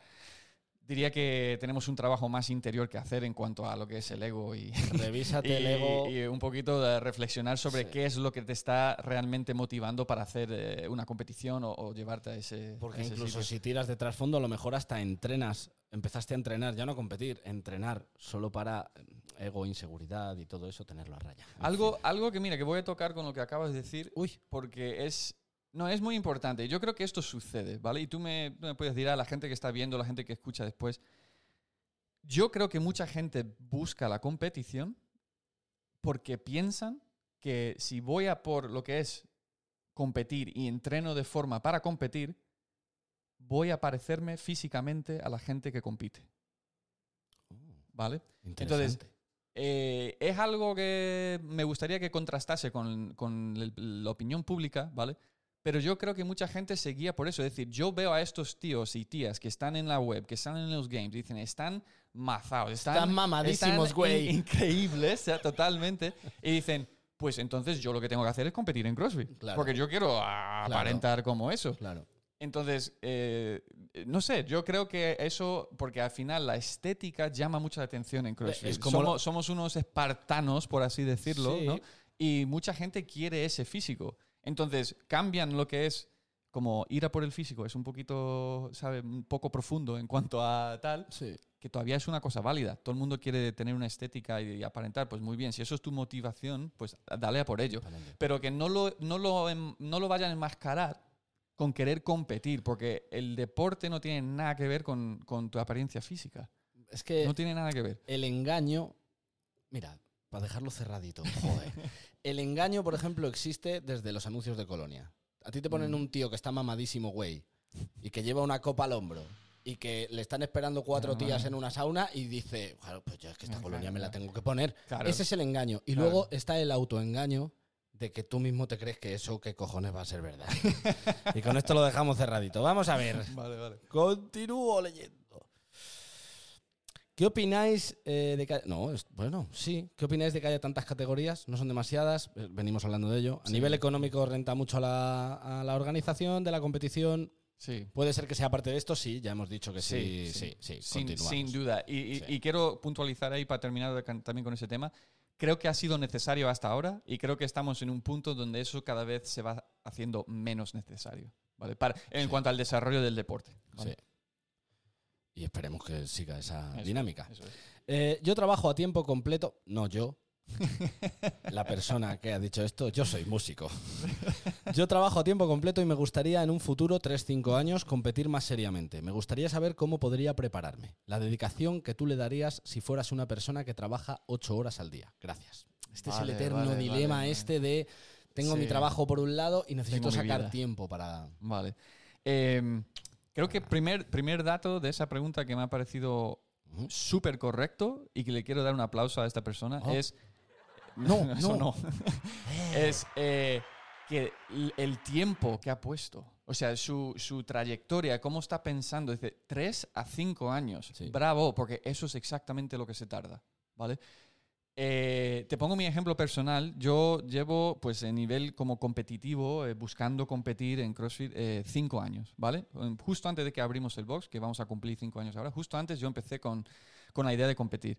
diría que tenemos un trabajo más interior que hacer en cuanto a lo que es el ego y, revísate el y- ego. y un poquito de reflexionar sobre Sí. qué es lo que te está realmente motivando para hacer eh, una competición o, o llevarte a ese, Porque a ese incluso sitio. si tiras de trasfondo, a lo mejor hasta entrenas. Empezaste a entrenar, ya no a competir, entrenar solo para eh, ego, inseguridad y todo eso, tenerlo a raya. Algo, algo que mira, que voy a tocar con lo que acabas de decir, Uy, porque es no es muy importante. Yo creo que esto sucede, ¿vale? Y tú me, puedes decir a la gente que está viendo, la gente que escucha después. Yo creo que mucha gente busca la competición porque piensan que si voy a por lo que es competir y entreno de forma para competir, voy a parecerme físicamente a la gente que compite, ¿vale? interesante. Eh, es algo que me gustaría que contrastase con, con el- la opinión pública, ¿vale? Pero yo creo que mucha gente se guía por eso. Es decir, yo veo a estos tíos y tías que están en la web, que están en los games, dicen, están mazados, están, Están mamadísimos, güey. in- increíbles, o sea, totalmente. Y dicen, pues entonces yo lo que tengo que hacer es competir en CrossFit. Claro. Porque yo quiero aparentar como eso. Claro. Entonces, eh, no sé, yo creo que eso, porque al final la estética llama mucho la atención en CrossFit. Es como somos, lo- somos unos espartanos, por así decirlo, Sí. ¿no? Y mucha gente quiere ese físico. Entonces, cambian lo que es como ir a por el físico. Es un poquito, ¿sabe? Un poco profundo en cuanto a tal, Sí. que todavía es una cosa válida. Todo el mundo quiere tener una estética y, y aparentar. Pues muy bien, si eso es tu motivación, pues dale a por ello pero que no lo, no lo, no lo vayan a enmascarar con querer competir, porque el deporte no tiene nada que ver con, con tu apariencia física. Es que No tiene nada que ver. el engaño. Mira, para dejarlo cerradito, joder. el engaño, por ejemplo, existe desde los anuncios de colonia. A ti te ponen Mm. un tío que está mamadísimo, güey, y que lleva una copa al hombro. Y que le están esperando cuatro Ah. tías en una sauna y dice, claro, pues yo es que esta colonia claro, me la claro. tengo que poner. Claro. Ese es el engaño. Y Claro. luego está el autoengaño de que tú mismo te crees que eso qué cojones va a ser verdad. y con esto lo dejamos cerradito. Vamos a ver. Vale, vale. Continúo leyendo. ¿Qué opináis eh, de que haya- No, es- bueno, sí. ¿Qué opináis de que haya tantas categorías? No son demasiadas, eh, venimos hablando de ello. A Sí. nivel económico renta mucho a la, a la organización de la competición. Sí. Puede ser que sea parte de esto, sí, ya hemos dicho que sí, sí, sí, sin, continuamos. sin duda. Y, y- Sí. y quiero puntualizar ahí para terminar también con ese tema. Creo que ha sido necesario hasta ahora y creo que estamos en un punto donde eso cada vez se va haciendo menos necesario. ¿vale? Para, en Sí. cuanto al desarrollo del deporte. ¿vale? Y esperemos que siga esa Eso, dinámica. eso es. Eh, yo trabajo a tiempo completo. No, yo. La persona que ha dicho esto, yo soy músico. Yo trabajo a tiempo completo y me gustaría en un futuro, 3-5 años, competir más seriamente. Me gustaría saber cómo podría prepararme. La dedicación que tú le darías si fueras una persona que trabaja 8 horas al día. Gracias. Este es el eterno vale, dilema vale, este de tengo mi trabajo por un lado y necesito sacar tiempo para... Vale. Em, creo que primer, primer dato de esa pregunta que me ha parecido Ujú. súper correcto y que le quiero dar un aplauso a esta persona Oh. es... No, eso no. no. es eh, que el tiempo que ha puesto, o sea, su, su trayectoria, cómo está pensando, dice, tres a cinco años. Sí. Bravo, porque eso es exactamente lo que se tarda, ¿vale? Eh, te pongo mi ejemplo personal. Yo llevo, pues, en nivel como competitivo, eh, buscando competir en CrossFit eh, cinco años, ¿vale? Justo antes de que abrimos el box, que vamos a cumplir cinco años ahora, justo antes yo empecé con, con la idea de competir.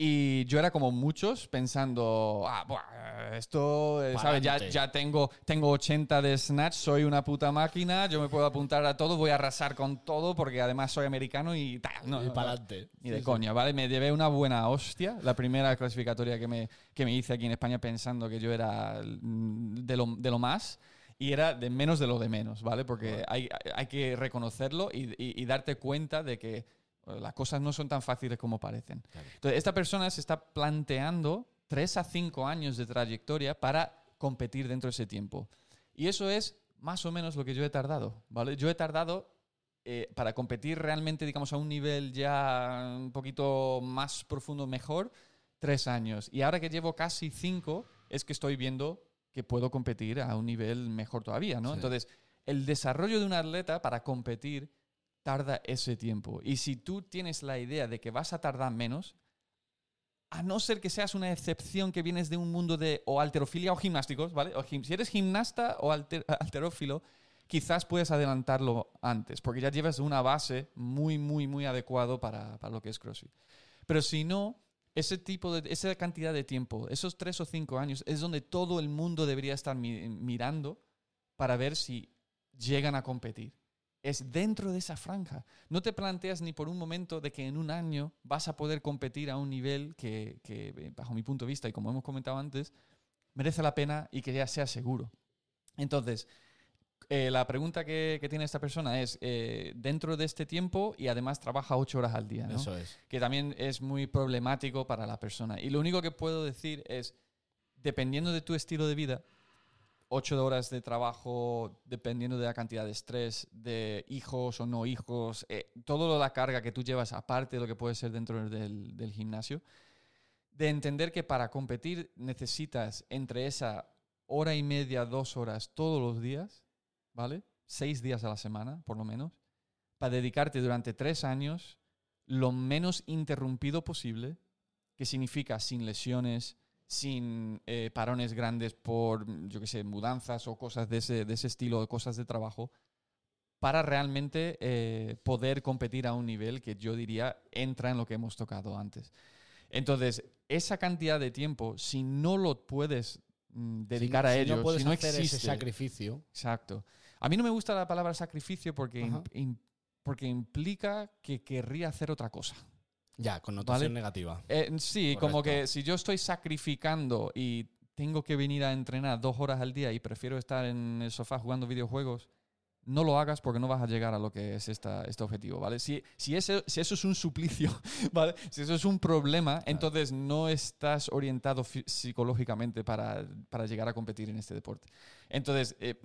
Y yo era como muchos pensando, ah, buah, esto, eh, ¿sabes? Ya, ya tengo, tengo 80 de snatch, soy una puta máquina, yo me puedo apuntar a todo, voy a arrasar con todo porque además soy americano y tal. No, y para adelante. Ni de coña, ¿vale? Me llevé una buena hostia. La primera clasificatoria que me, que me hice aquí en España pensando que yo era mm, de lo, de lo más y era de menos de lo de menos, ¿vale? Porque hay, hay que reconocerlo y, y- y darte cuenta de que las cosas no son tan fáciles como parecen. Claro. Entonces, esta persona se está planteando tres a cinco años de trayectoria para competir dentro de ese tiempo. Y eso es más o menos lo que yo he tardado, ¿vale? Yo he tardado eh, para competir realmente, digamos, a un nivel ya un poquito más profundo, mejor, tres años. Y ahora que llevo casi cinco, es que estoy viendo que puedo competir a un nivel mejor todavía, ¿no? Sí. Entonces, el desarrollo de un atleta para competir tarda ese tiempo. Y si tú tienes la idea de que vas a tardar menos, a no ser que seas una excepción que vienes de un mundo de o alterofilia o gimnásticos, ¿vale? O gim- si eres gimnasta o alter- alterófilo, quizás puedes adelantarlo antes, porque ya llevas una base muy, muy, muy adecuado para, para lo que es CrossFit. Pero si no, ese tipo de, esa cantidad de tiempo, esos tres o cinco años, es donde todo el mundo debería estar mi- mirando para ver si llegan a competir. Es dentro de esa franja. No te planteas ni por un momento de que en un año vas a poder competir a un nivel que, que, eh, bajo mi punto de vista, y como hemos comentado antes, merece la pena y que ya sea seguro. Entonces, eh, la pregunta que, que tiene esta persona es, eh, dentro de este tiempo y además trabaja ocho horas al día, ¿no? Eso es. que también es muy problemático para la persona. Y lo único que puedo decir es, dependiendo de tu estilo de vida, ocho horas de trabajo, dependiendo de la cantidad de estrés, de hijos o no hijos, eh, toda la carga que tú llevas aparte de lo que puede ser dentro del, del gimnasio, de entender que para competir necesitas entre esa hora y media, dos horas todos los días, ¿vale? Seis días a la semana, por lo menos, para dedicarte durante tres años lo menos interrumpido posible, que significa sin lesiones, sin eh, parones grandes por, yo qué sé, mudanzas o cosas de ese, de ese estilo, cosas de trabajo, para realmente eh, poder competir a un nivel que yo diría entra en lo que hemos tocado antes. Entonces, esa cantidad de tiempo, si no lo puedes mm, dedicar Si- a si ello, no puedes si no hacer existe, ese sacrificio. Exacto. A mí no me gusta la palabra sacrificio porque, Ajá. im- im- porque implica que querría hacer otra cosa. Ya, connotación Vale. negativa. Eh, sí, como que si yo estoy sacrificando y tengo que venir a entrenar dos horas al día y prefiero estar en el sofá jugando videojuegos, no lo hagas porque no vas a llegar a lo que es esta, este objetivo, ¿vale? Si, si, ese- si eso es un suplicio, ¿vale? Si eso es un problema, entonces no estás orientado psicológicamente para, para llegar a competir en este deporte. Entonces, eh,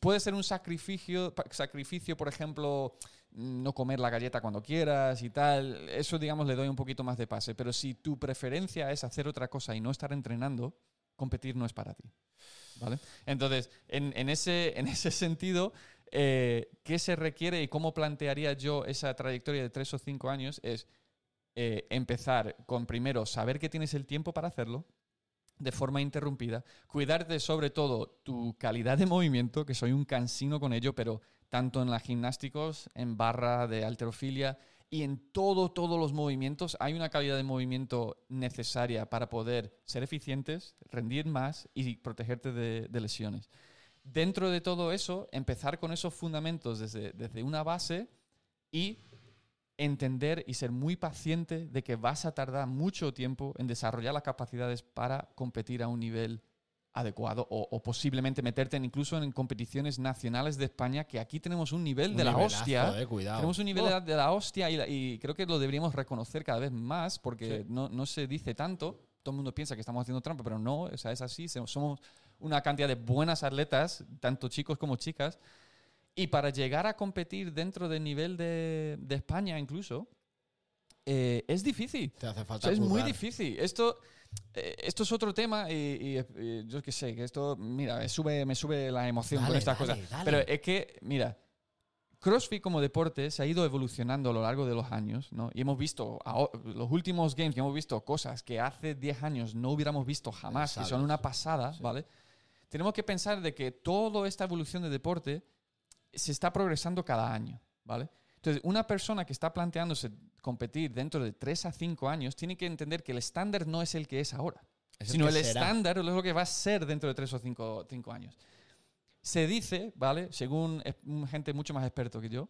puede ser un sacrificio, sacrificio, por ejemplo, no comer la galleta cuando quieras y tal. Eso, digamos, le doy un poquito más de pase. Pero si tu preferencia es hacer otra cosa y no estar entrenando, competir no es para ti. ¿Vale? Entonces, en, en ese, en ese sentido, eh, ¿qué se requiere y cómo plantearía yo esa trayectoria de tres o cinco años? Es eh, empezar con primero saber que tienes el tiempo para hacerlo de forma interrumpida, cuidarte sobre todo tu calidad de movimiento, que soy un cansino con ello, pero tanto en las gimnásticos, en barra de alterofilia y en todo, todos los movimientos hay una calidad de movimiento necesaria para poder ser eficientes, rendir más y protegerte de, lesiones. Dentro de todo eso, empezar con esos fundamentos desde, desde una base y entender y ser muy paciente de que vas a tardar mucho tiempo en desarrollar las capacidades para competir a un nivel adecuado o, o posiblemente meterte en incluso en competiciones nacionales de España, que aquí tenemos un nivel Un de la hostia. eh, cuidado. Tenemos un nivel Oh. de la- de la hostia y, la- y creo que lo deberíamos reconocer cada vez más porque Sí. no, no se dice tanto. Todo el mundo piensa que estamos haciendo trampa, pero no, o sea, es así. Somos una cantidad de buenas atletas, tanto chicos como chicas. Y para llegar a competir dentro del nivel de, de España incluso, eh, es difícil. Te hace O falta sea, es muy difícil. Esto, eh, esto es otro tema y, y, eh, yo qué sé, que esto, mira, me sube, me sube la emoción con Dale, estas dale, cosas. dale. Pero es que, mira, CrossFit como deporte se ha ido evolucionando a lo largo de los años, ¿no? Y hemos visto, los últimos games que hemos visto cosas que hace 10 años no hubiéramos visto jamás, que son una pasada, Sí. ¿vale? Tenemos que pensar de que toda esta evolución de deporte se está progresando cada año, ¿vale? Entonces, una persona que está planteándose competir dentro de 3 a 5 años tiene que entender que el estándar no es el que es ahora Es sino el estándar es lo que va a ser dentro de tres o cinco, cinco años. Se dice, ¿vale? Según gente mucho más experto que yo,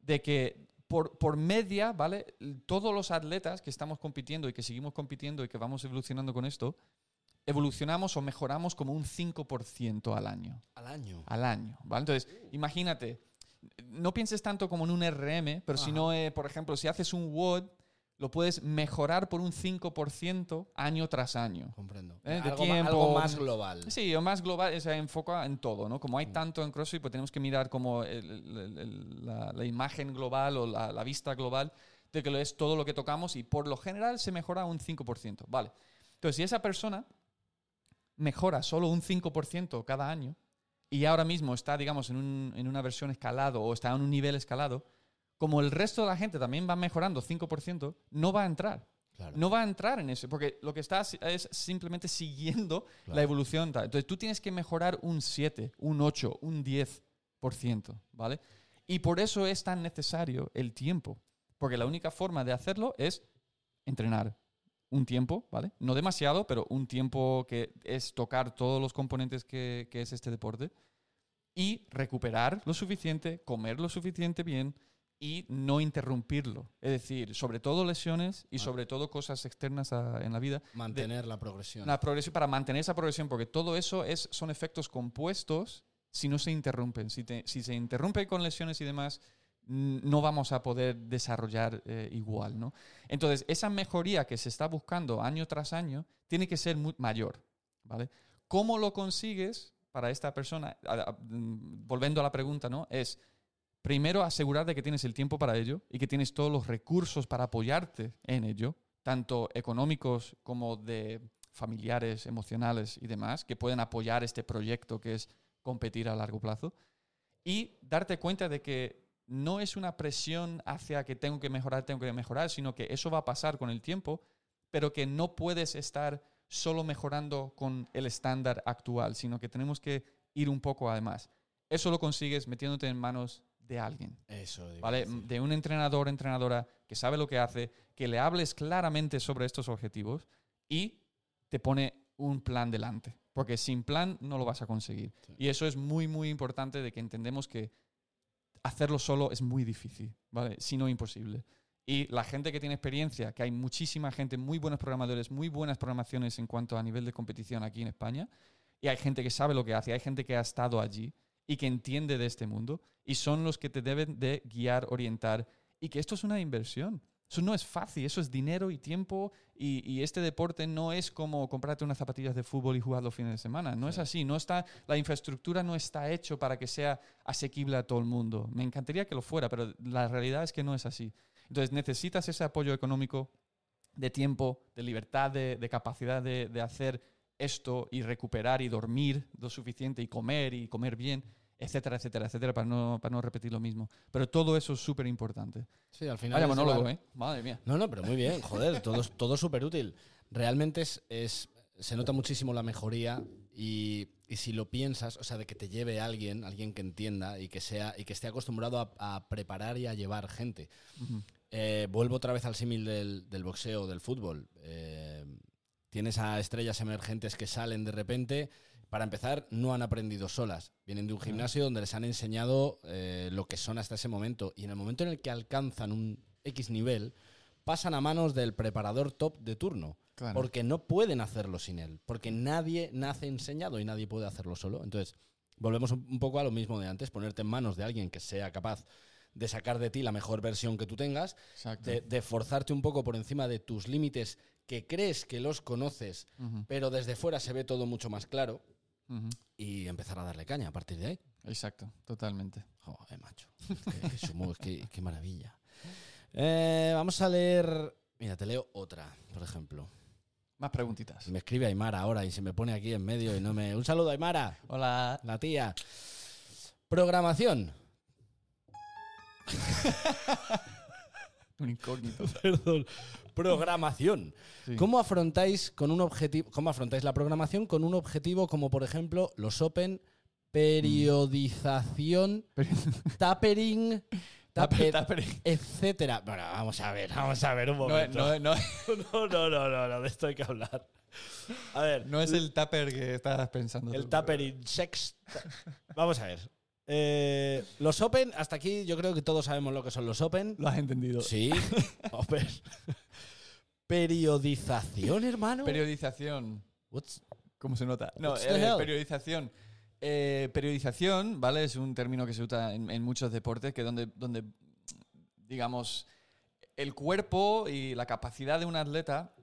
de que por, por media, ¿vale? Todos los atletas que estamos compitiendo y que seguimos compitiendo y que vamos evolucionando con esto, evolucionamos o mejoramos como un 5% al año Al año. al año, ¿vale? Entonces, imagínate, no pienses tanto como en un RM, pero si no, eh, por ejemplo, si haces un WOD, lo puedes mejorar por un 5% año tras año. Comprendo. Eh, de algo, tiempo, algo más global. Sí, o más global, se enfoca en todo, ¿no? Como hay tanto en CrossFit, pues tenemos que mirar como el- el- el- la, la imagen global o la, la vista global de que lo es todo lo que tocamos y por lo general se mejora un 5%, ¿vale? Entonces, si esa persona mejora solo un 5% cada año y ahora mismo está, digamos, en, un- en una versión escalado o está en un nivel escalado, como el resto de la gente también va mejorando 5%, no va a entrar. Claro. No va a entrar en eso, porque lo que estás es simplemente siguiendo Claro. la evolución. Entonces tú tienes que mejorar un 7, un 8, un 10%, ¿vale? Y por eso es tan necesario el tiempo, porque la única forma de hacerlo es entrenar un tiempo, ¿vale? No demasiado, pero un tiempo que es tocar todos los componentes que, que es este deporte y recuperar lo suficiente, comer lo suficiente bien y no interrumpirlo. Es decir, sobre todo lesiones y sobre todo cosas externas a- en la vida. Mantener la progresión. La progresión, para mantener esa progresión, porque todo eso es, son efectos compuestos si no se interrumpen. Si, te- si se interrumpe con lesiones y demás, no vamos a poder desarrollar eh, igual. ¿no? Entonces, esa mejoría que se está buscando año tras año tiene que ser mayor. ¿vale? ¿Cómo lo consigues para esta persona? Mm, volviendo a la pregunta, ¿no? Es primero asegurar de que tienes el tiempo para ello y que tienes todos los recursos para apoyarte en ello, tanto económicos como de familiares, emocionales y demás, que pueden apoyar este proyecto que es competir a largo plazo. Y darte cuenta de que no es una presión hacia que tengo que mejorar, tengo que mejorar, sino que eso va a pasar con el tiempo, pero que no puedes estar solo mejorando con el estándar actual, sino que tenemos que ir un poco además. Eso lo consigues metiéndote en manos de alguien. Eso, ¿vale? De un entrenador, entrenadora que sabe lo que hace, que le hables claramente sobre estos objetivos y te pone un plan delante. Porque sin plan no lo vas a conseguir. Sí. Y eso es muy, muy importante de que entendemos que hacerlo solo es muy difícil, ¿vale? Si no imposible. Y la gente que tiene experiencia, que hay muchísima gente, muy buenos programadores, muy buenas programaciones en cuanto a nivel de competición aquí en España, y hay gente que sabe lo que hace, hay gente que ha estado allí y que entiende de este mundo, y son los que te deben de guiar, orientar, y que esto es una inversión. Eso no es fácil, eso es dinero y tiempo, y, y este deporte no es como comprarte unas zapatillas de fútbol y jugar los fines de semana. No es Sí. así, no está, la infraestructura no está hecho para que sea asequible a todo el mundo. Me encantaría que lo fuera, pero la realidad es que no es así. Entonces necesitas ese apoyo económico, de tiempo, de libertad, de, de capacidad de, de hacer esto y recuperar y dormir lo suficiente y comer y comer bien, etcétera, etcétera, etcétera, para no, para no repetir lo mismo. Pero todo eso es súper importante. Sí, al final. Vaya monólogo, llevar- ¿eh? Madre mía. No, no, pero muy bien, joder, todo, todo súper útil. Realmente es, es- se nota muchísimo la mejoría y y si lo piensas, o sea, de que te lleve alguien, alguien que entienda y que sea y que esté acostumbrado a, a preparar y a llevar gente. Ujú. Eh, vuelvo otra vez al símil del, del boxeo, del fútbol. Eh, tienes a estrellas emergentes que salen de repente. Para empezar, no han aprendido solas. Vienen de un gimnasio donde les han enseñado eh, lo que son hasta ese momento. Y en el momento en el que alcanzan un X nivel, pasan a manos del preparador top de turno. Claro. Porque no pueden hacerlo sin él. Porque nadie nace enseñado y nadie puede hacerlo solo. Entonces, volvemos un poco a lo mismo de antes, ponerte en manos de alguien que sea capaz de sacar de ti la mejor versión que tú tengas, de, de forzarte un poco por encima de tus límites que crees que los conoces, pero desde fuera se ve todo mucho más claro y empezar a darle caña a partir de ahí. Exacto, totalmente. Joder, macho. Qué, sumo, qué maravilla. Eh, vamos a leer. Mira, te leo otra, por ejemplo. Más preguntitas. Me escribe Aymara ahora y se me pone aquí en medio y no me. Un saludo, Aymara, Hola. la tía. Programación. Un incógnito. Perdón. Programación. Sí. ¿Cómo afrontáis con un objetivo, cómo afrontáis la programación con un objetivo como por ejemplo los Open, periodización, tapering, Tape- tape- tape- etcétera? Bueno, vamos a ver, vamos a ver un momento. no, no, No, no, no, no, no, de esto hay que hablar. A ver, no es el tupper que estabas pensando. el tapering sex. Vamos a ver. Eh, los Open, hasta aquí yo creo que todos sabemos lo que son los Open. Lo has entendido. Sí. Open. Periodización, hermano. Periodización. What's- ¿Cómo se nota? No, eh, periodización. Eh, periodización, ¿vale? Es un término que se usa en, en muchos deportes, que donde, donde, digamos, el cuerpo y la capacidad de un atleta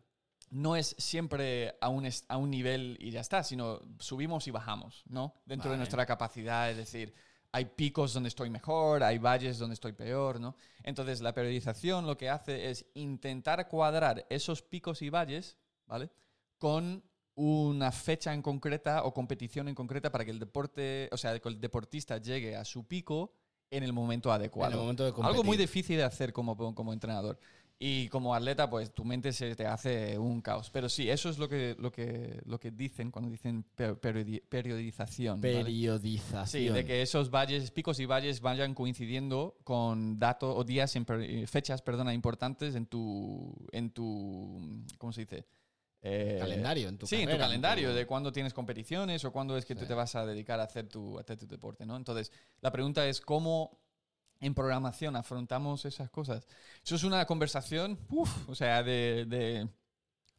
no es siempre a un, a un nivel y ya está, sino subimos y bajamos, ¿no? Dentro de nuestra capacidad, es decir, hay picos donde estoy mejor, hay valles donde estoy peor, ¿no? Entonces, la periodización lo que hace es intentar cuadrar esos picos y valles, ¿vale? Con una fecha en concreta o competición en concreta para que el deporte, o sea, que el deportista llegue a su pico en el momento adecuado. En el momento de Algo muy difícil de hacer como, como entrenador. Y como atleta, pues tu mente se te hace un caos. Pero sí, eso es lo que, lo que, lo que dicen cuando dicen per- periodi- periodización. ¿vale? Periodización. Sí, de que esos valles, picos y valles vayan coincidiendo con datos o días, fechas, perdona, importantes en tu, en tu, ¿cómo se dice? Eh, calendario, en tu sí, en tu carrera, en calendario, tu- de cuándo tienes competiciones o cuándo es que tú Sí. te vas a dedicar a hacer tu, a hacer tu deporte, ¿no? Entonces, la pregunta es cómo en programación afrontamos esas cosas. Eso es una conversación, uf, o sea, de, de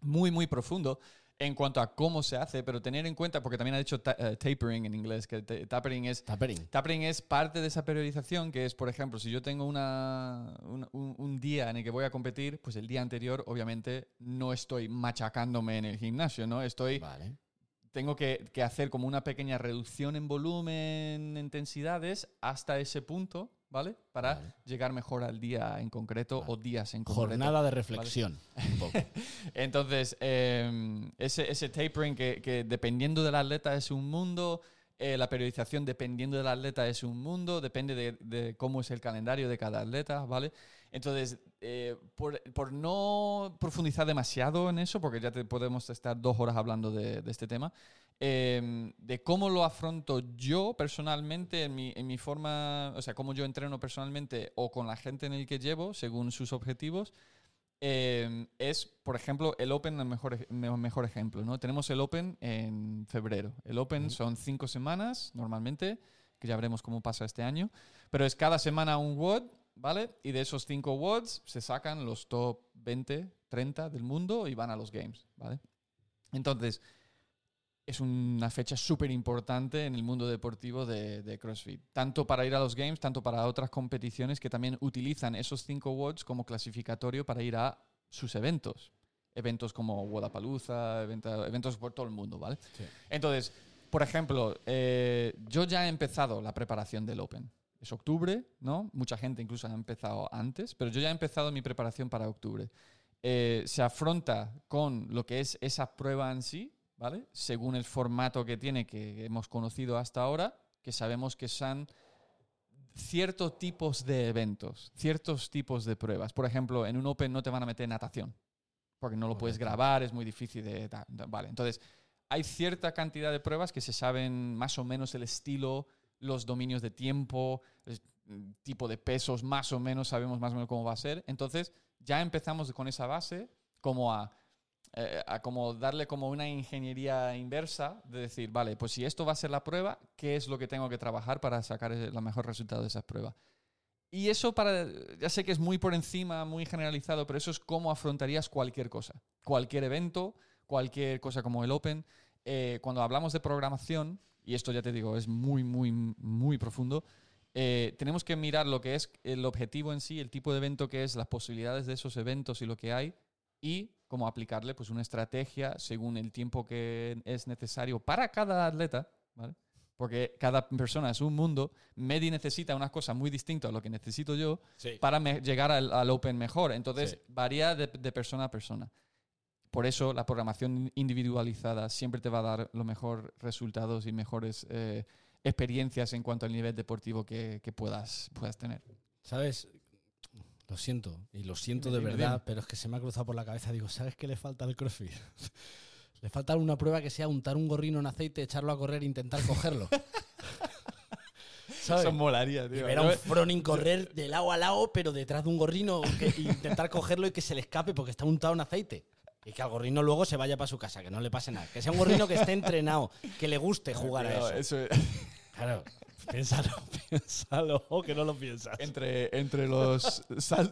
muy, muy profundo en cuanto a cómo se hace, pero tener en cuenta, porque también ha dicho ta- eh, tapering en inglés, que ta- tapering es Tapering. Tapering es parte de esa periodización que es, por ejemplo, si yo tengo una, un, un- un día en el que voy a competir, pues el día anterior, obviamente, no estoy machacándome en el gimnasio, ¿no? Estoy, Vale. tengo que, que hacer como una pequeña reducción en volumen, en intensidades, hasta ese punto, ¿vale? Para Vale. llegar mejor al día en concreto Vale. o días en concreto. Jornada de reflexión. Un poco. Entonces, eh, ese, ese tapering que, que dependiendo del atleta es un mundo, eh, la periodización dependiendo del atleta es un mundo, depende de, de cómo es el calendario de cada atleta, ¿vale? Entonces, eh, por, por no profundizar demasiado en eso, porque ya te podemos estar dos horas hablando de, de este tema, eh, de cómo lo afronto yo personalmente en mi, en mi forma, o sea, cómo yo entreno personalmente o con la gente en el que llevo, según sus objetivos, eh, es, por ejemplo, el Open el mejor, ej- me- mejor ejemplo. ¿no? Tenemos el Open en febrero. El Open son cinco semanas normalmente, que ya veremos cómo pasa este año, pero es cada semana un WOD, ¿vale? Y de esos cinco WODs se sacan los top 20, 30 del mundo y van a los Games, ¿vale? Entonces, es una fecha súper importante en el mundo deportivo de, de CrossFit. Tanto para ir a los Games, tanto para otras competiciones que también utilizan esos cinco WODs como clasificatorio para ir a sus eventos. Eventos como Wodapalooza, eventos por todo el mundo, ¿vale? Sí. Entonces, por ejemplo, eh, yo ya he empezado la preparación del Open. Es octubre, ¿no? Mucha gente incluso ha empezado antes, pero yo ya he empezado mi preparación para octubre. Eh, se afronta con lo que es esa prueba en sí, ¿vale? Según el formato que tiene que hemos conocido hasta ahora, que sabemos que son ciertos tipos de eventos, ciertos tipos de pruebas. Por ejemplo, en un Open no te van a meter natación, porque no lo puedes grabar, es muy difícil de... Vale, entonces hay cierta cantidad de pruebas que se saben más o menos el estilo, los dominios de tiempo, el tipo de pesos, más o menos sabemos más o menos cómo va a ser. Entonces, ya empezamos con esa base como a, eh, como darle como una ingeniería inversa de decir, vale, pues si esto va a ser la prueba, ¿qué es lo que tengo que trabajar para sacar el mejor resultado de esa prueba? Y eso para, ya sé que es muy por encima, muy generalizado, pero eso es cómo afrontarías cualquier cosa, cualquier evento, cualquier cosa como el Open. Eh, cuando hablamos de programación, y esto ya te digo, es muy, muy, muy profundo, eh, tenemos que mirar lo que es el objetivo en sí, el tipo de evento que es, las posibilidades de esos eventos y lo que hay, y cómo aplicarle pues, una estrategia según el tiempo que es necesario para cada atleta, ¿vale? porque cada persona es un mundo. Medi necesita unas cosas muy distintas a lo que necesito yo para llegar al, Open mejor. Entonces, varía de, persona a persona. Por eso la programación individualizada siempre te va a dar los mejores resultados y mejores eh, experiencias en cuanto al nivel deportivo que, puedas, puedas tener. ¿Sabes? Lo siento, y lo siento de verdad, pero es que se me ha cruzado por la cabeza. Digo, ¿sabes qué le falta al CrossFit? le falta una prueba que sea untar un gorrino en aceite, echarlo a correr e intentar cogerlo. ¿Sabes? Eso molaría, tío. Era un froning correr de lado a lado, pero detrás de un gorrino, e intentar cogerlo y que se le escape porque está untado en aceite. Y que al gorrino luego se vaya para su casa, que no le pase nada. Que sea un gorrino que esté entrenado, que le guste jugar a eso. Claro, piénsalo, piénsalo, que no lo piensas. Entre, entre, los,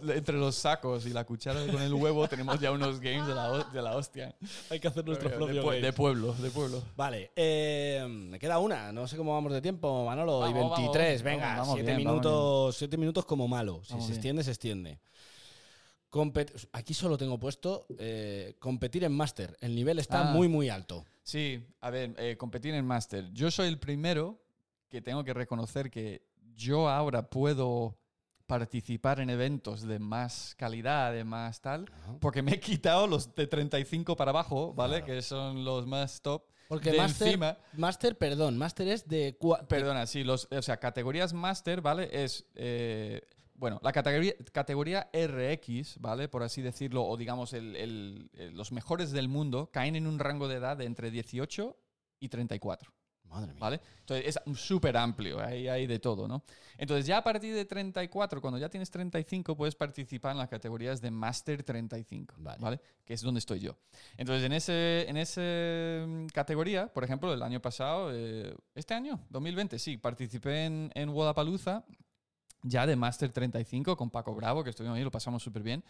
entre los sacos y la cuchara con el huevo tenemos ya unos games de la, de la hostia. Hay que hacer nuestro propio de, de, pueblo, de pueblo. Vale, eh, me queda una. No sé cómo vamos de tiempo, Manolo. y 23, venga, 7 minutos, siete minutos como malo. Si se extiende, se extiende. Aquí solo tengo puesto eh, competir en máster. El nivel está ah. muy, muy alto. Sí, a ver, eh, competir en máster. Yo soy el primero que tengo que reconocer que yo ahora puedo participar en eventos de más calidad, de más tal, porque me he quitado los de 35 para abajo, ¿vale? Que son los más top. Porque Master, Master, perdón, Master es de... Perdona, sí, los, o sea, categorías Master, ¿vale? Es eh, bueno, la categoría, categoría RX, ¿vale? Por así decirlo, o digamos los mejores del mundo, caen en un rango de edad de entre 18 y 34. Madre mía. ¿Vale? Entonces es súper amplio, ahí hay de todo, ¿no? Entonces ya a partir de 34, cuando ya tienes 35, puedes participar en las categorías de Master 35, ¿vale? Que es donde estoy yo. Entonces en esa en ese mm, categoría, por ejemplo, el año pasado, eh, este año, 2020, sí, participé en, en Wodapalooza ya de Master 35 con Paco Bravo, que estuvimos ahí, lo pasamos súper bien.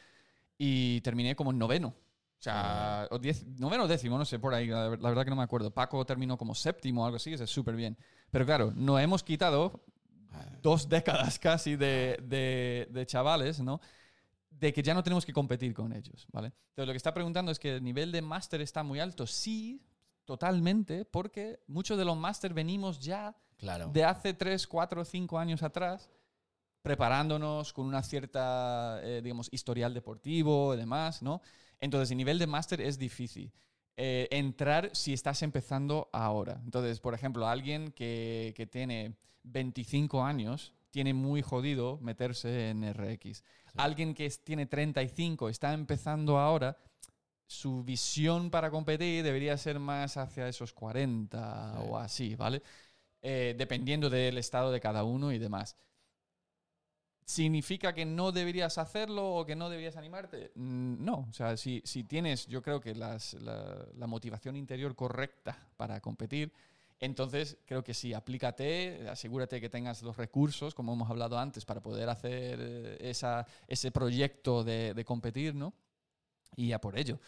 Y terminé como en noveno. O sea, o diez, noveno o décimo, no sé, por ahí, la, verdad que no me acuerdo. Paco terminó como séptimo o algo así, es súper bien. Pero claro, no hemos quitado dos décadas casi de, de, de, chavales, ¿no? De que ya no tenemos que competir con ellos, ¿vale? Entonces, lo que está preguntando es que el nivel de máster está muy alto. Sí, totalmente, porque muchos de los máster venimos ya claro. de hace 3, 4, 5 años atrás preparándonos con una cierta, eh, digamos, historial deportivo y demás, ¿no? Entonces, el nivel de máster es difícil. Eh, entrar si estás empezando ahora. Entonces, por ejemplo, alguien que, que, tiene 25 años tiene muy jodido meterse en RX. Alguien que tiene 35, está empezando ahora, su visión para competir debería ser más hacia esos 40 o así, ¿vale? Eh, dependiendo del estado de cada uno y demás. ¿Significa que no deberías hacerlo o que no deberías animarte? Mm, no, o sea, si, si tienes, yo creo que la, la, motivación interior correcta para competir, entonces creo que sí, aplícate, asegúrate que tengas los recursos, como hemos hablado antes, para poder hacer eh, esa, ese proyecto de, de competir, ¿no? Y ya por ello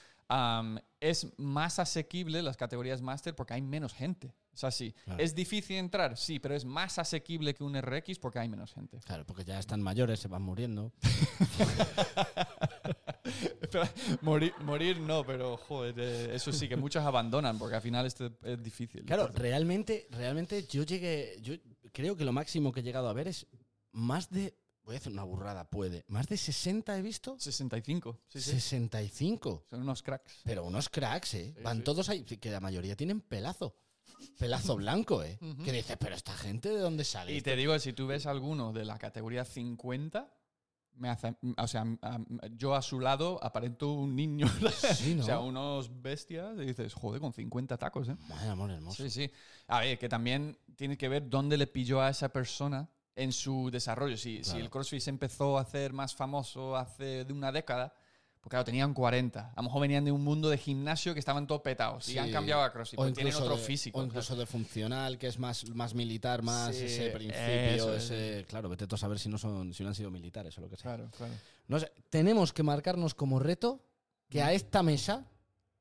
es más asequible las categorías máster porque hay menos gente. O sea, sí, es difícil entrar, sí, pero es más asequible que un RX porque hay menos gente. Claro, porque ya están mayores, se van muriendo. morir, morir, no, pero joder, eh, eso sí, que muchos abandonan porque al final esto es difícil. Claro, realmente, realmente yo llegué, yo creo que lo máximo que he llegado a ver es más de Voy a hacer una burrada, puede. ¿Más de 60 he visto? 65. Sí, 65. Son unos cracks. Pero unos cracks, ¿eh? Van todos ahí, que la mayoría tienen pelazo. Pelazo blanco, ¿eh? Que dices, pero esta gente de dónde sale. Y te digo, si tú ves alguno de la categoría 50, me hace, o sea, yo a su lado aparento un niño. Sí, ¿no? O sea, unos bestias y dices, joder, con 50 tacos, ¿eh? Vaya amor hermoso. Sí, sí. A ver, que también tiene que ver dónde le pilló a esa persona en su desarrollo. Si, si el CrossFit se empezó a hacer más famoso hace de una década, pues claro, tenían 40. A lo mejor venían de un mundo de gimnasio que estaban todos petados y Sí. han cambiado a CrossFit. O pues tienen incluso, otro de, físico. o incluso de funcional, que es más, más militar, más Sí, ese principio, eso es. ese. Claro, vete tú a saber si no son, si no han sido militares o lo que sea. Claro, claro. No sé, tenemos que marcarnos como reto que a esta mesa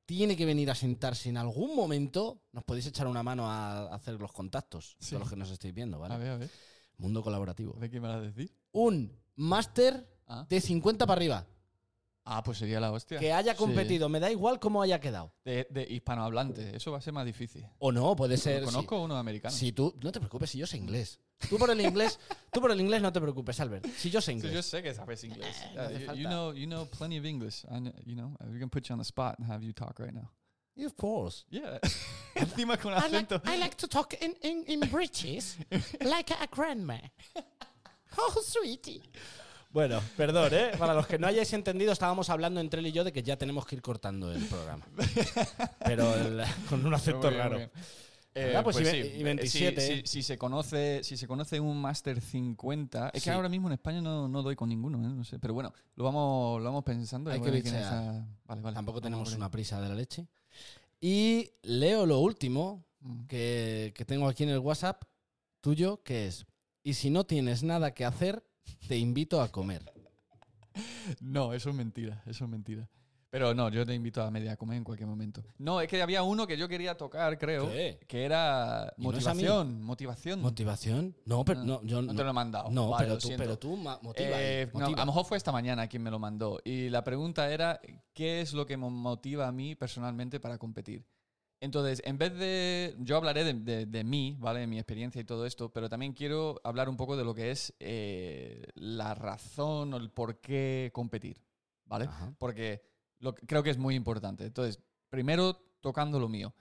tiene que venir a sentarse en algún momento. Nos podéis echar una mano a hacer los contactos, Sí. todos los que nos estéis viendo, ¿vale? A ver, a ver. Mundo colaborativo. Ver qué me vas a decir. Un máster Ah. de 50 para arriba. Ah, pues sería la hostia. Que haya competido, me da igual cómo haya quedado. De, de hispanohablante. Eso va a ser más difícil. O no, puede ser. Conozco uno americano. Si tú, no te preocupes, si yo sé inglés. Tú por el inglés, tú por el inglés no te preocupes, Albert. Si yo sé inglés. yo sé que sabes inglés. Eh, no Uh, hace you, you falta. know, you know plenty of English. I kn- you know, we can put you on the spot and have you talk right now. Yeah, of course. Yeah. Encima con I like, acento. I like to talk in, in, in British, like a grandma. Oh, sweetie. Bueno, perdón, ¿eh? Para los que no hayáis entendido, estábamos hablando entre él y yo de que ya tenemos que ir cortando el programa. Pero el- con un acento bien, raro. muy bien. Ah, pues y ve- sí, y 27, Si, eh. si- si se conoce, si se conoce un Master 50, es Sí. que ahora mismo en España no, no doy con ninguno, ¿eh? no sé, pero bueno, lo vamos, lo vamos pensando. y Hay que ver quién es bichear. esa- Vale, vale. Tampoco vamos tenemos por ahí. una prisa de la leche. Y leo lo último Mm. que, que tengo aquí en el WhatsApp tuyo, que es, y si no tienes nada que hacer, te invito a comer. No, eso es mentira, eso es mentira. Pero no, yo te invito a media comer en cualquier momento. No, es que había uno que yo quería tocar, creo, ¿Qué? que era ¿Y no motivación, motivación. ¿Motivación? No, pero Ah, no, yo no te lo he mandado. No, Vale, pero, tú, pero tú motiva. Eh, no, motiva. a lo mejor fue esta mañana quien me lo mandó. Y la pregunta era, ¿qué es lo que me motiva a mí personalmente para competir? Entonces, en vez de... Yo hablaré de, de- de mí, ¿vale? De mi experiencia y todo esto, pero también quiero hablar un poco de lo que es eh, la razón o el por qué competir, ¿vale? Ajá. Porque lo que- creo que es muy importante. Entonces, primero tocando lo mío.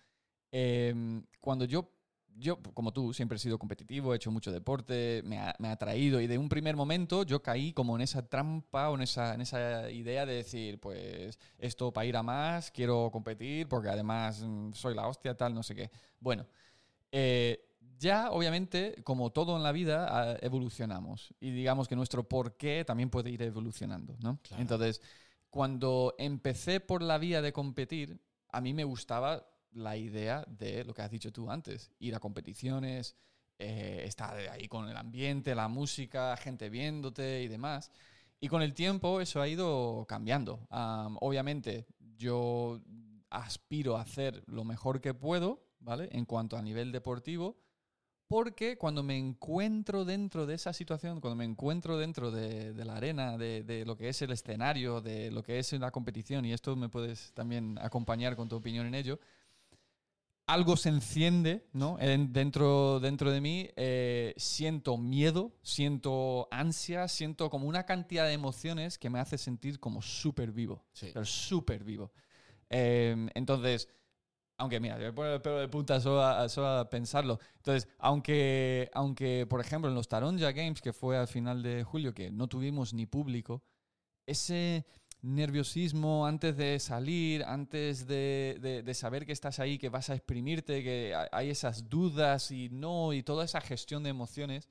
Eh, cuando yo, yo, como tú, siempre he sido competitivo, he hecho mucho deporte, me ha, me ha atraído y de un primer momento yo caí como en esa trampa o en esa, en esa idea de decir, pues esto para ir a más, quiero competir porque además mm, soy la hostia, tal, no sé qué. Bueno, eh, ya obviamente, como todo en la vida, ah, evolucionamos y digamos que nuestro porqué también puede ir evolucionando, ¿no? Claro. Entonces, cuando empecé por la vía de competir, a mí me gustaba la idea de lo que has dicho tú antes, ir a competiciones, eh, estar ahí con el ambiente, la música, gente viéndote y demás. Y con el tiempo eso ha ido cambiando. Am, obviamente yo aspiro a hacer lo mejor que puedo, ¿vale? En cuanto a nivel deportivo, porque cuando me encuentro dentro de esa situación, cuando me encuentro dentro de, de la arena, de, de lo que es el escenario, de lo que es la competición, y esto me puedes también acompañar con tu opinión en ello, algo se enciende ¿no? En- dentro, dentro de mí, eh, siento miedo, siento ansia, siento como una cantidad de emociones que me hace sentir como súper vivo, Sí. pero súper vivo. Eh, entonces, aunque mira, yo me pongo el pelo de punta solo a, pensarlo. Entonces, aunque, aunque, por ejemplo, en los Taronja Games, que fue al final de julio, que no tuvimos ni público, ese nerviosismo antes de salir, antes de, de- de saber que estás ahí, que vas a exprimirte, que ha- hay esas dudas y no, y toda esa gestión de emociones,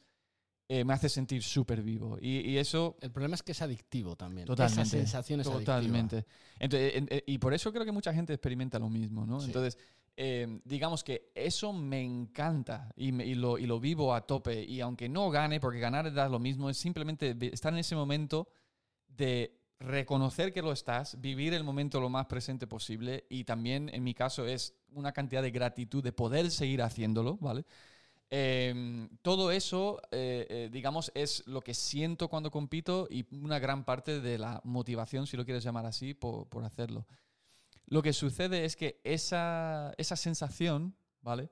eh, me hace sentir súper vivo. Y, y eso El problema es que es adictivo también. Totalmente. Esa sensación es adictiva. Totalmente. Entonces, en- en- y por eso creo que mucha gente experimenta lo mismo, ¿no? Sí. Entonces, eh, digamos que eso me encanta y, me- y lo, y lo vivo a tope. Y aunque no gane, porque ganar da lo mismo, es simplemente estar en ese momento de reconocer que lo estás, vivir el momento lo más presente posible y también, en mi caso, es una cantidad de gratitud de poder seguir haciéndolo, ¿vale? Eh, todo eso, eh, eh, digamos, es lo que siento cuando compito y una gran parte de la motivación, si lo quieres llamar así, por, por hacerlo. Lo que sucede es que esa, esa sensación, ¿vale?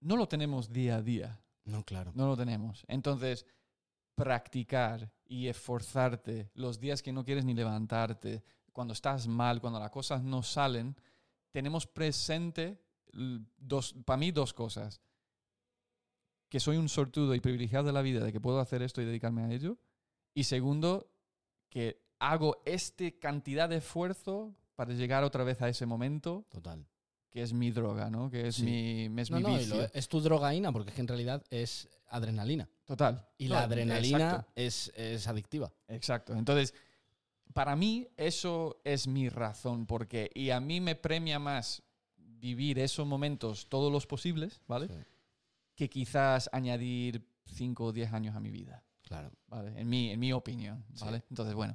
No lo tenemos día a día, No, claro. no lo tenemos. Entonces, practicar y esforzarte los días que no quieres ni levantarte, cuando estás mal, cuando las cosas no salen, tenemos presente dos, para mí dos cosas. Que soy un sortudo y privilegiado de la vida de que puedo hacer esto y dedicarme a ello. Y segundo, que hago esta cantidad de esfuerzo para llegar otra vez a ese momento Total. que es mi droga, ¿no? Que es Sí. mi, es No, mi no, y vicio. lo- es tu drogaína, porque es que en realidad es adrenalina. Total. Y No, la adrenalina es, es adictiva. exacto. Entonces, para mí eso es mi razón, porque y a mí me premia más vivir esos momentos todos los posibles, ¿vale? Sí, Que quizás añadir 5 o 10 años a mi vida. claro. ¿vale? En mi, en mi opinión, Sí. ¿vale? Entonces, bueno,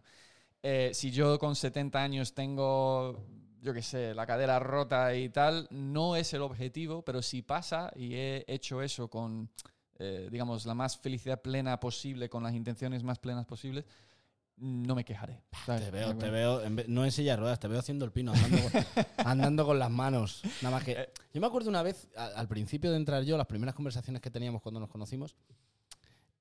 eh, si yo con 70 años tengo, yo qué sé, la cadera rota y tal, no es el objetivo, pero si pasa y he hecho eso con, eh, digamos, la más felicidad plena posible, con las intenciones más plenas posibles, no me quejaré. ¿sabes? Te veo, te veo, en vez- no en silla de ruedas, te veo haciendo el pino, andando con, andando con las manos. Nada más que. Eh. Yo me acuerdo una vez, a- al principio de entrar yo, las primeras conversaciones que teníamos cuando nos conocimos,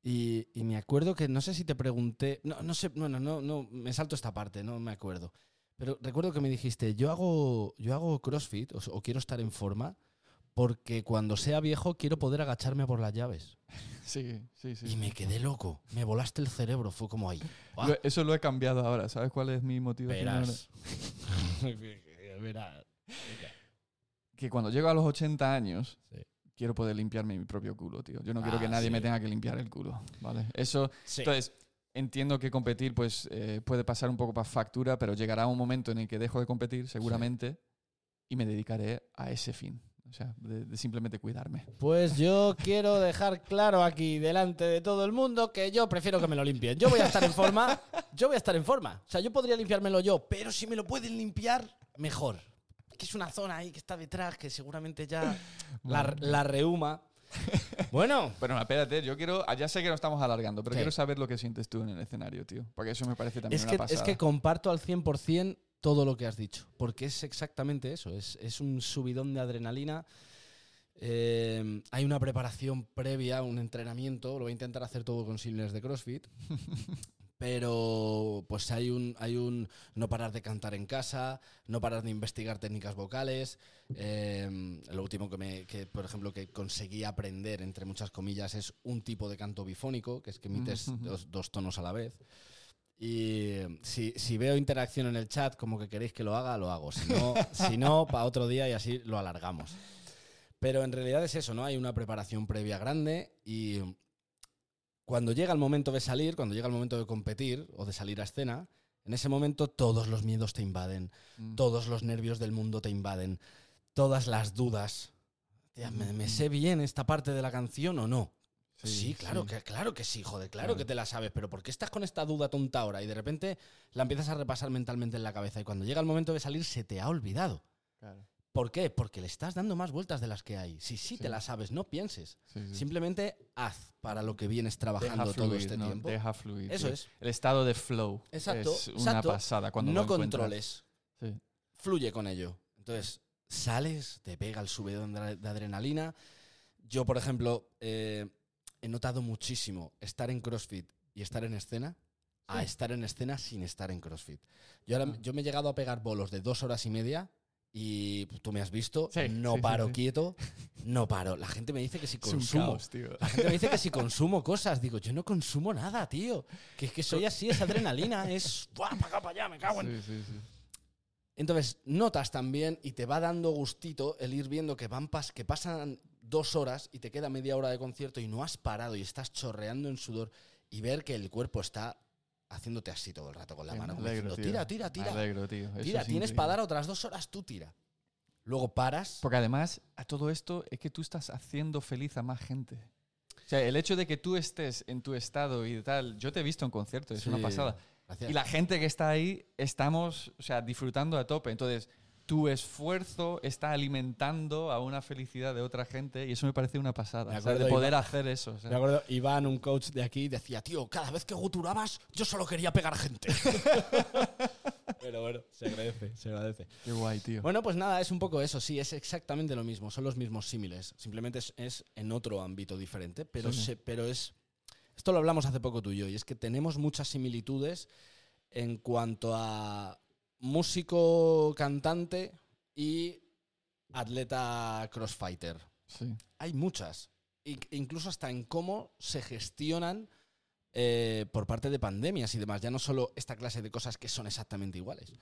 y, y me acuerdo que no sé si te pregunté. No, no sé, bueno, no, no, me salto esta parte, no me acuerdo. Pero recuerdo que me dijiste, yo hago, yo hago CrossFit o, o quiero estar en forma porque cuando sea viejo quiero poder agacharme por las llaves. Sí, sí, sí. Y me quedé loco. Me volaste el cerebro, fue como ahí. eso lo he cambiado ahora. ¿Sabes cuál es mi ahora? Verás. Verás. Que cuando llego a los 80 años, Sí. quiero poder limpiarme mi propio culo, tío. Yo no quiero Ah, que nadie me tenga que limpiar el culo, ¿vale? Eso Sí. Entonces, entiendo que competir pues eh, puede pasar un poco para factura, pero llegará un momento en el que dejo de competir, seguramente, y me dedicaré a ese fin. O sea, de, de simplemente cuidarme. Pues yo quiero dejar claro aquí delante de todo el mundo que yo prefiero que me lo limpien. Yo voy a estar en forma, yo voy a estar en forma. O sea, yo podría limpiármelo yo, pero si me lo pueden limpiar, mejor. Que es una zona ahí que está detrás que seguramente ya la, la reuma. Bueno, Pero no, espérate, yo quiero. ah, Ya sé que nos estamos alargando, pero quiero saber lo que sientes tú en el escenario, tío. Porque eso me parece también es una que, pasada. es que comparto al 100% todo lo que has dicho, porque es exactamente eso, es, es un subidón de adrenalina. Eh, hay una preparación previa, un entrenamiento, lo voy a intentar hacer todo con signos de CrossFit, pero pues hay un, hay un no parar de cantar en casa, no parar de investigar técnicas vocales. eh, lo último que, me, que, por ejemplo, que conseguí aprender, entre muchas comillas, es un tipo de canto bifónico, que es que emites dos, dos tonos a la vez. Y si, si veo interacción en el chat, como que queréis que lo haga, lo hago. Si no, si no para otro día y así lo alargamos. Pero en realidad es eso, ¿no? Hay una preparación previa grande y cuando llega el momento de salir, cuando llega el momento de competir o de salir a escena, en ese momento todos los miedos te invaden, Mm. todos los nervios del mundo te invaden, todas las dudas. Tía, ¿me, me sé bien esta parte de la canción o no? Sí, claro, sí. Que, claro que sí, joder, claro, Claro. que te la sabes, pero ¿por qué estás con esta duda tonta ahora? Y de repente la empiezas a repasar mentalmente en la cabeza y cuando llega el momento de salir se te ha olvidado. Claro. ¿Por qué? Porque le estás dando más vueltas de las que hay. Si sí, Sí. te la sabes, no pienses. Sí. Simplemente haz para lo que vienes trabajando Deja todo fluir, este ¿no? tiempo. Deja fluir. Eso es. El estado de flow. Exacto, Es una exacto. pasada cuando no controles, fluye con ello. Entonces, sales, te pega el subidón de, de adrenalina. Yo, por ejemplo, eh, he notado muchísimo estar en CrossFit y estar en escena a estar en escena sin estar en CrossFit. Yo, ahora, Ah. yo me he llegado a pegar bolos de dos horas y media y tú me has visto, Sí, no sí, paro quieto, no paro. La gente me dice que si consumo. caos, tío. La gente me dice que si consumo cosas, digo, yo no consumo nada, tío. Que es que soy así, es adrenalina, es ¡buah, para acá, para allá, me cago en entonces, notas también y te va dando gustito el ir viendo que, van pas- que pasan dos horas y te queda media hora de concierto y no has parado y estás chorreando en sudor y ver que el cuerpo está haciéndote así todo el rato con la mano. me como alegro, diciendo, tío. tira, tira, tira. alegro, tío. Eso Tira, es tienes para dar otras dos horas, tú tira. Luego paras. Porque además, a todo esto es que tú estás haciendo feliz a más gente. O sea, el hecho de que tú estés en tu estado y tal, yo te he visto en concierto, es Sí, una pasada. gracias. Y la gente que está ahí, estamos, o sea, disfrutando a tope. Entonces, tu esfuerzo está alimentando a una felicidad de otra gente y eso me parece una pasada. O sea, de poder Iván- hacer eso. o sea. Me acuerdo, Iván, un coach de aquí, decía, tío, cada vez que guturabas, yo solo quería pegar gente. Pero bueno, se agradece, se agradece. Qué guay, tío. Bueno, pues nada, es un poco eso, sí, es exactamente lo mismo, son los mismos símiles, simplemente es, es en otro ámbito diferente, pero, sí. se- pero es... Esto lo hablamos hace poco tú y yo, y es que tenemos muchas similitudes en cuanto a músico, cantante y atleta crossfighter. Sí. Hay muchas, incluso hasta en cómo se gestionan eh, por parte de pandemias y demás. Ya no solo esta clase de cosas que son exactamente iguales.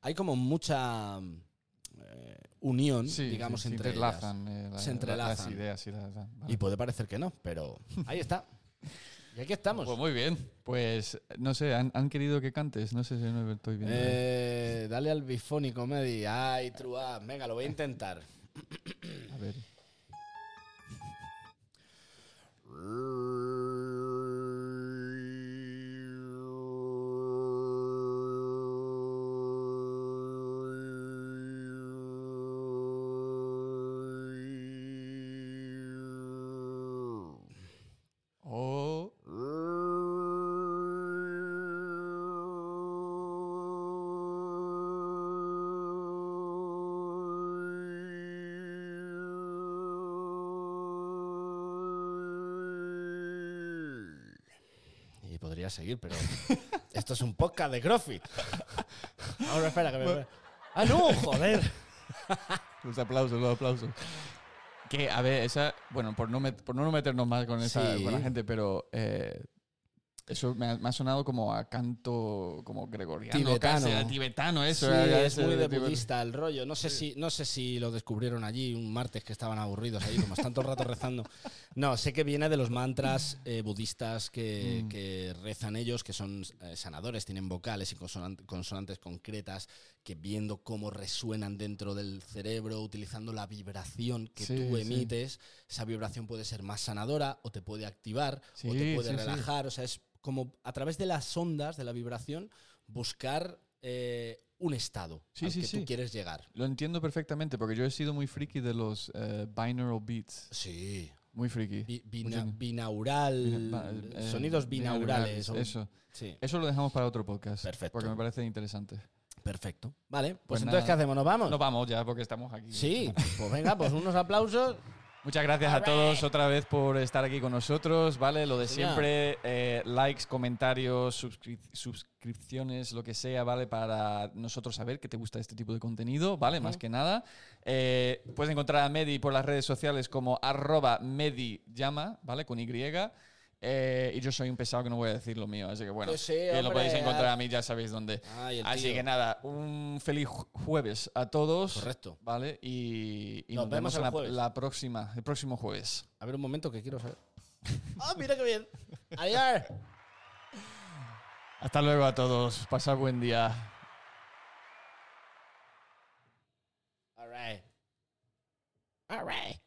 Hay como mucha eh, unión, Sí, digamos, sí, se entre entrelazan, ellas. eh, la- Se la- entrelazan. las ideas y las... vale. Y puede parecer que no, pero ahí está. Y aquí estamos. Pues muy bien. Pues no sé, ¿han, han querido que cantes? No sé si no estoy viendo. Eh, dale al bifónico, Medi. Ay, trua. Venga, lo voy a intentar. A ver. podría seguir, pero esto es un podcast de CrossFit. Ahora espera que me... ¡Ah, no! ¡Joder! los aplausos, los aplausos. Que, a ver, esa, bueno, por no, met- por no meternos más con, esa, Sí. con la gente, pero eh, eso me ha, me ha sonado como a canto como gregoriano. Tibetano. casi, tibetano, eso. Sí, es muy de budista el rollo. No sé, si, no sé si lo descubrieron allí un martes que estaban aburridos ahí, como el rato rezando. No, sé que viene de los mantras eh, budistas que, Mm. que rezan ellos, que son eh, sanadores, tienen vocales y consonan- consonantes concretas, que viendo cómo resuenan dentro del cerebro, utilizando la vibración que Sí, tú emites, esa vibración puede ser más sanadora o te puede activar o te puede relajar. O sea, es como a través de las ondas de la vibración buscar eh, un estado Sí, al sí, que sí. tú quieres llegar. Lo entiendo perfectamente porque yo he sido muy friki de los eh, binaural beats. Sí. Muy friki. Bi- bina- Mucho- binaural. Bina- eh, sonidos binaurales. Eso. Eso lo dejamos para otro podcast. Perfecto. Porque me parece interesante. Perfecto. Vale, pues, Pues entonces, nada. ¿qué hacemos? ¿Nos vamos? Nos vamos ya porque estamos aquí. Sí, pues venga, pues unos aplausos. Muchas gracias a todos otra vez por estar aquí con nosotros, ¿vale? Lo de siempre, eh, likes, comentarios, suscri- suscripciones, lo que sea, ¿vale? Para nosotros saber que te gusta este tipo de contenido, ¿vale? Más que nada. Eh, puedes encontrar a Medi por las redes sociales como arroba mediyama, ¿vale? Con Y. Eh, y yo soy un pesado que no voy a decir lo mío, así que bueno, que lo podéis encontrar a mí, ya sabéis dónde. Ay, Así tío. que nada, un feliz ju- jueves a todos. Correcto. ¿Vale? Y, y Nos nos, vemos la, jueves. la próxima, el próximo jueves. A ver un momento que quiero saber. ¡Ah, mira qué bien! ¡Adiós! Hasta luego a todos. Pasad buen día. All right. All right.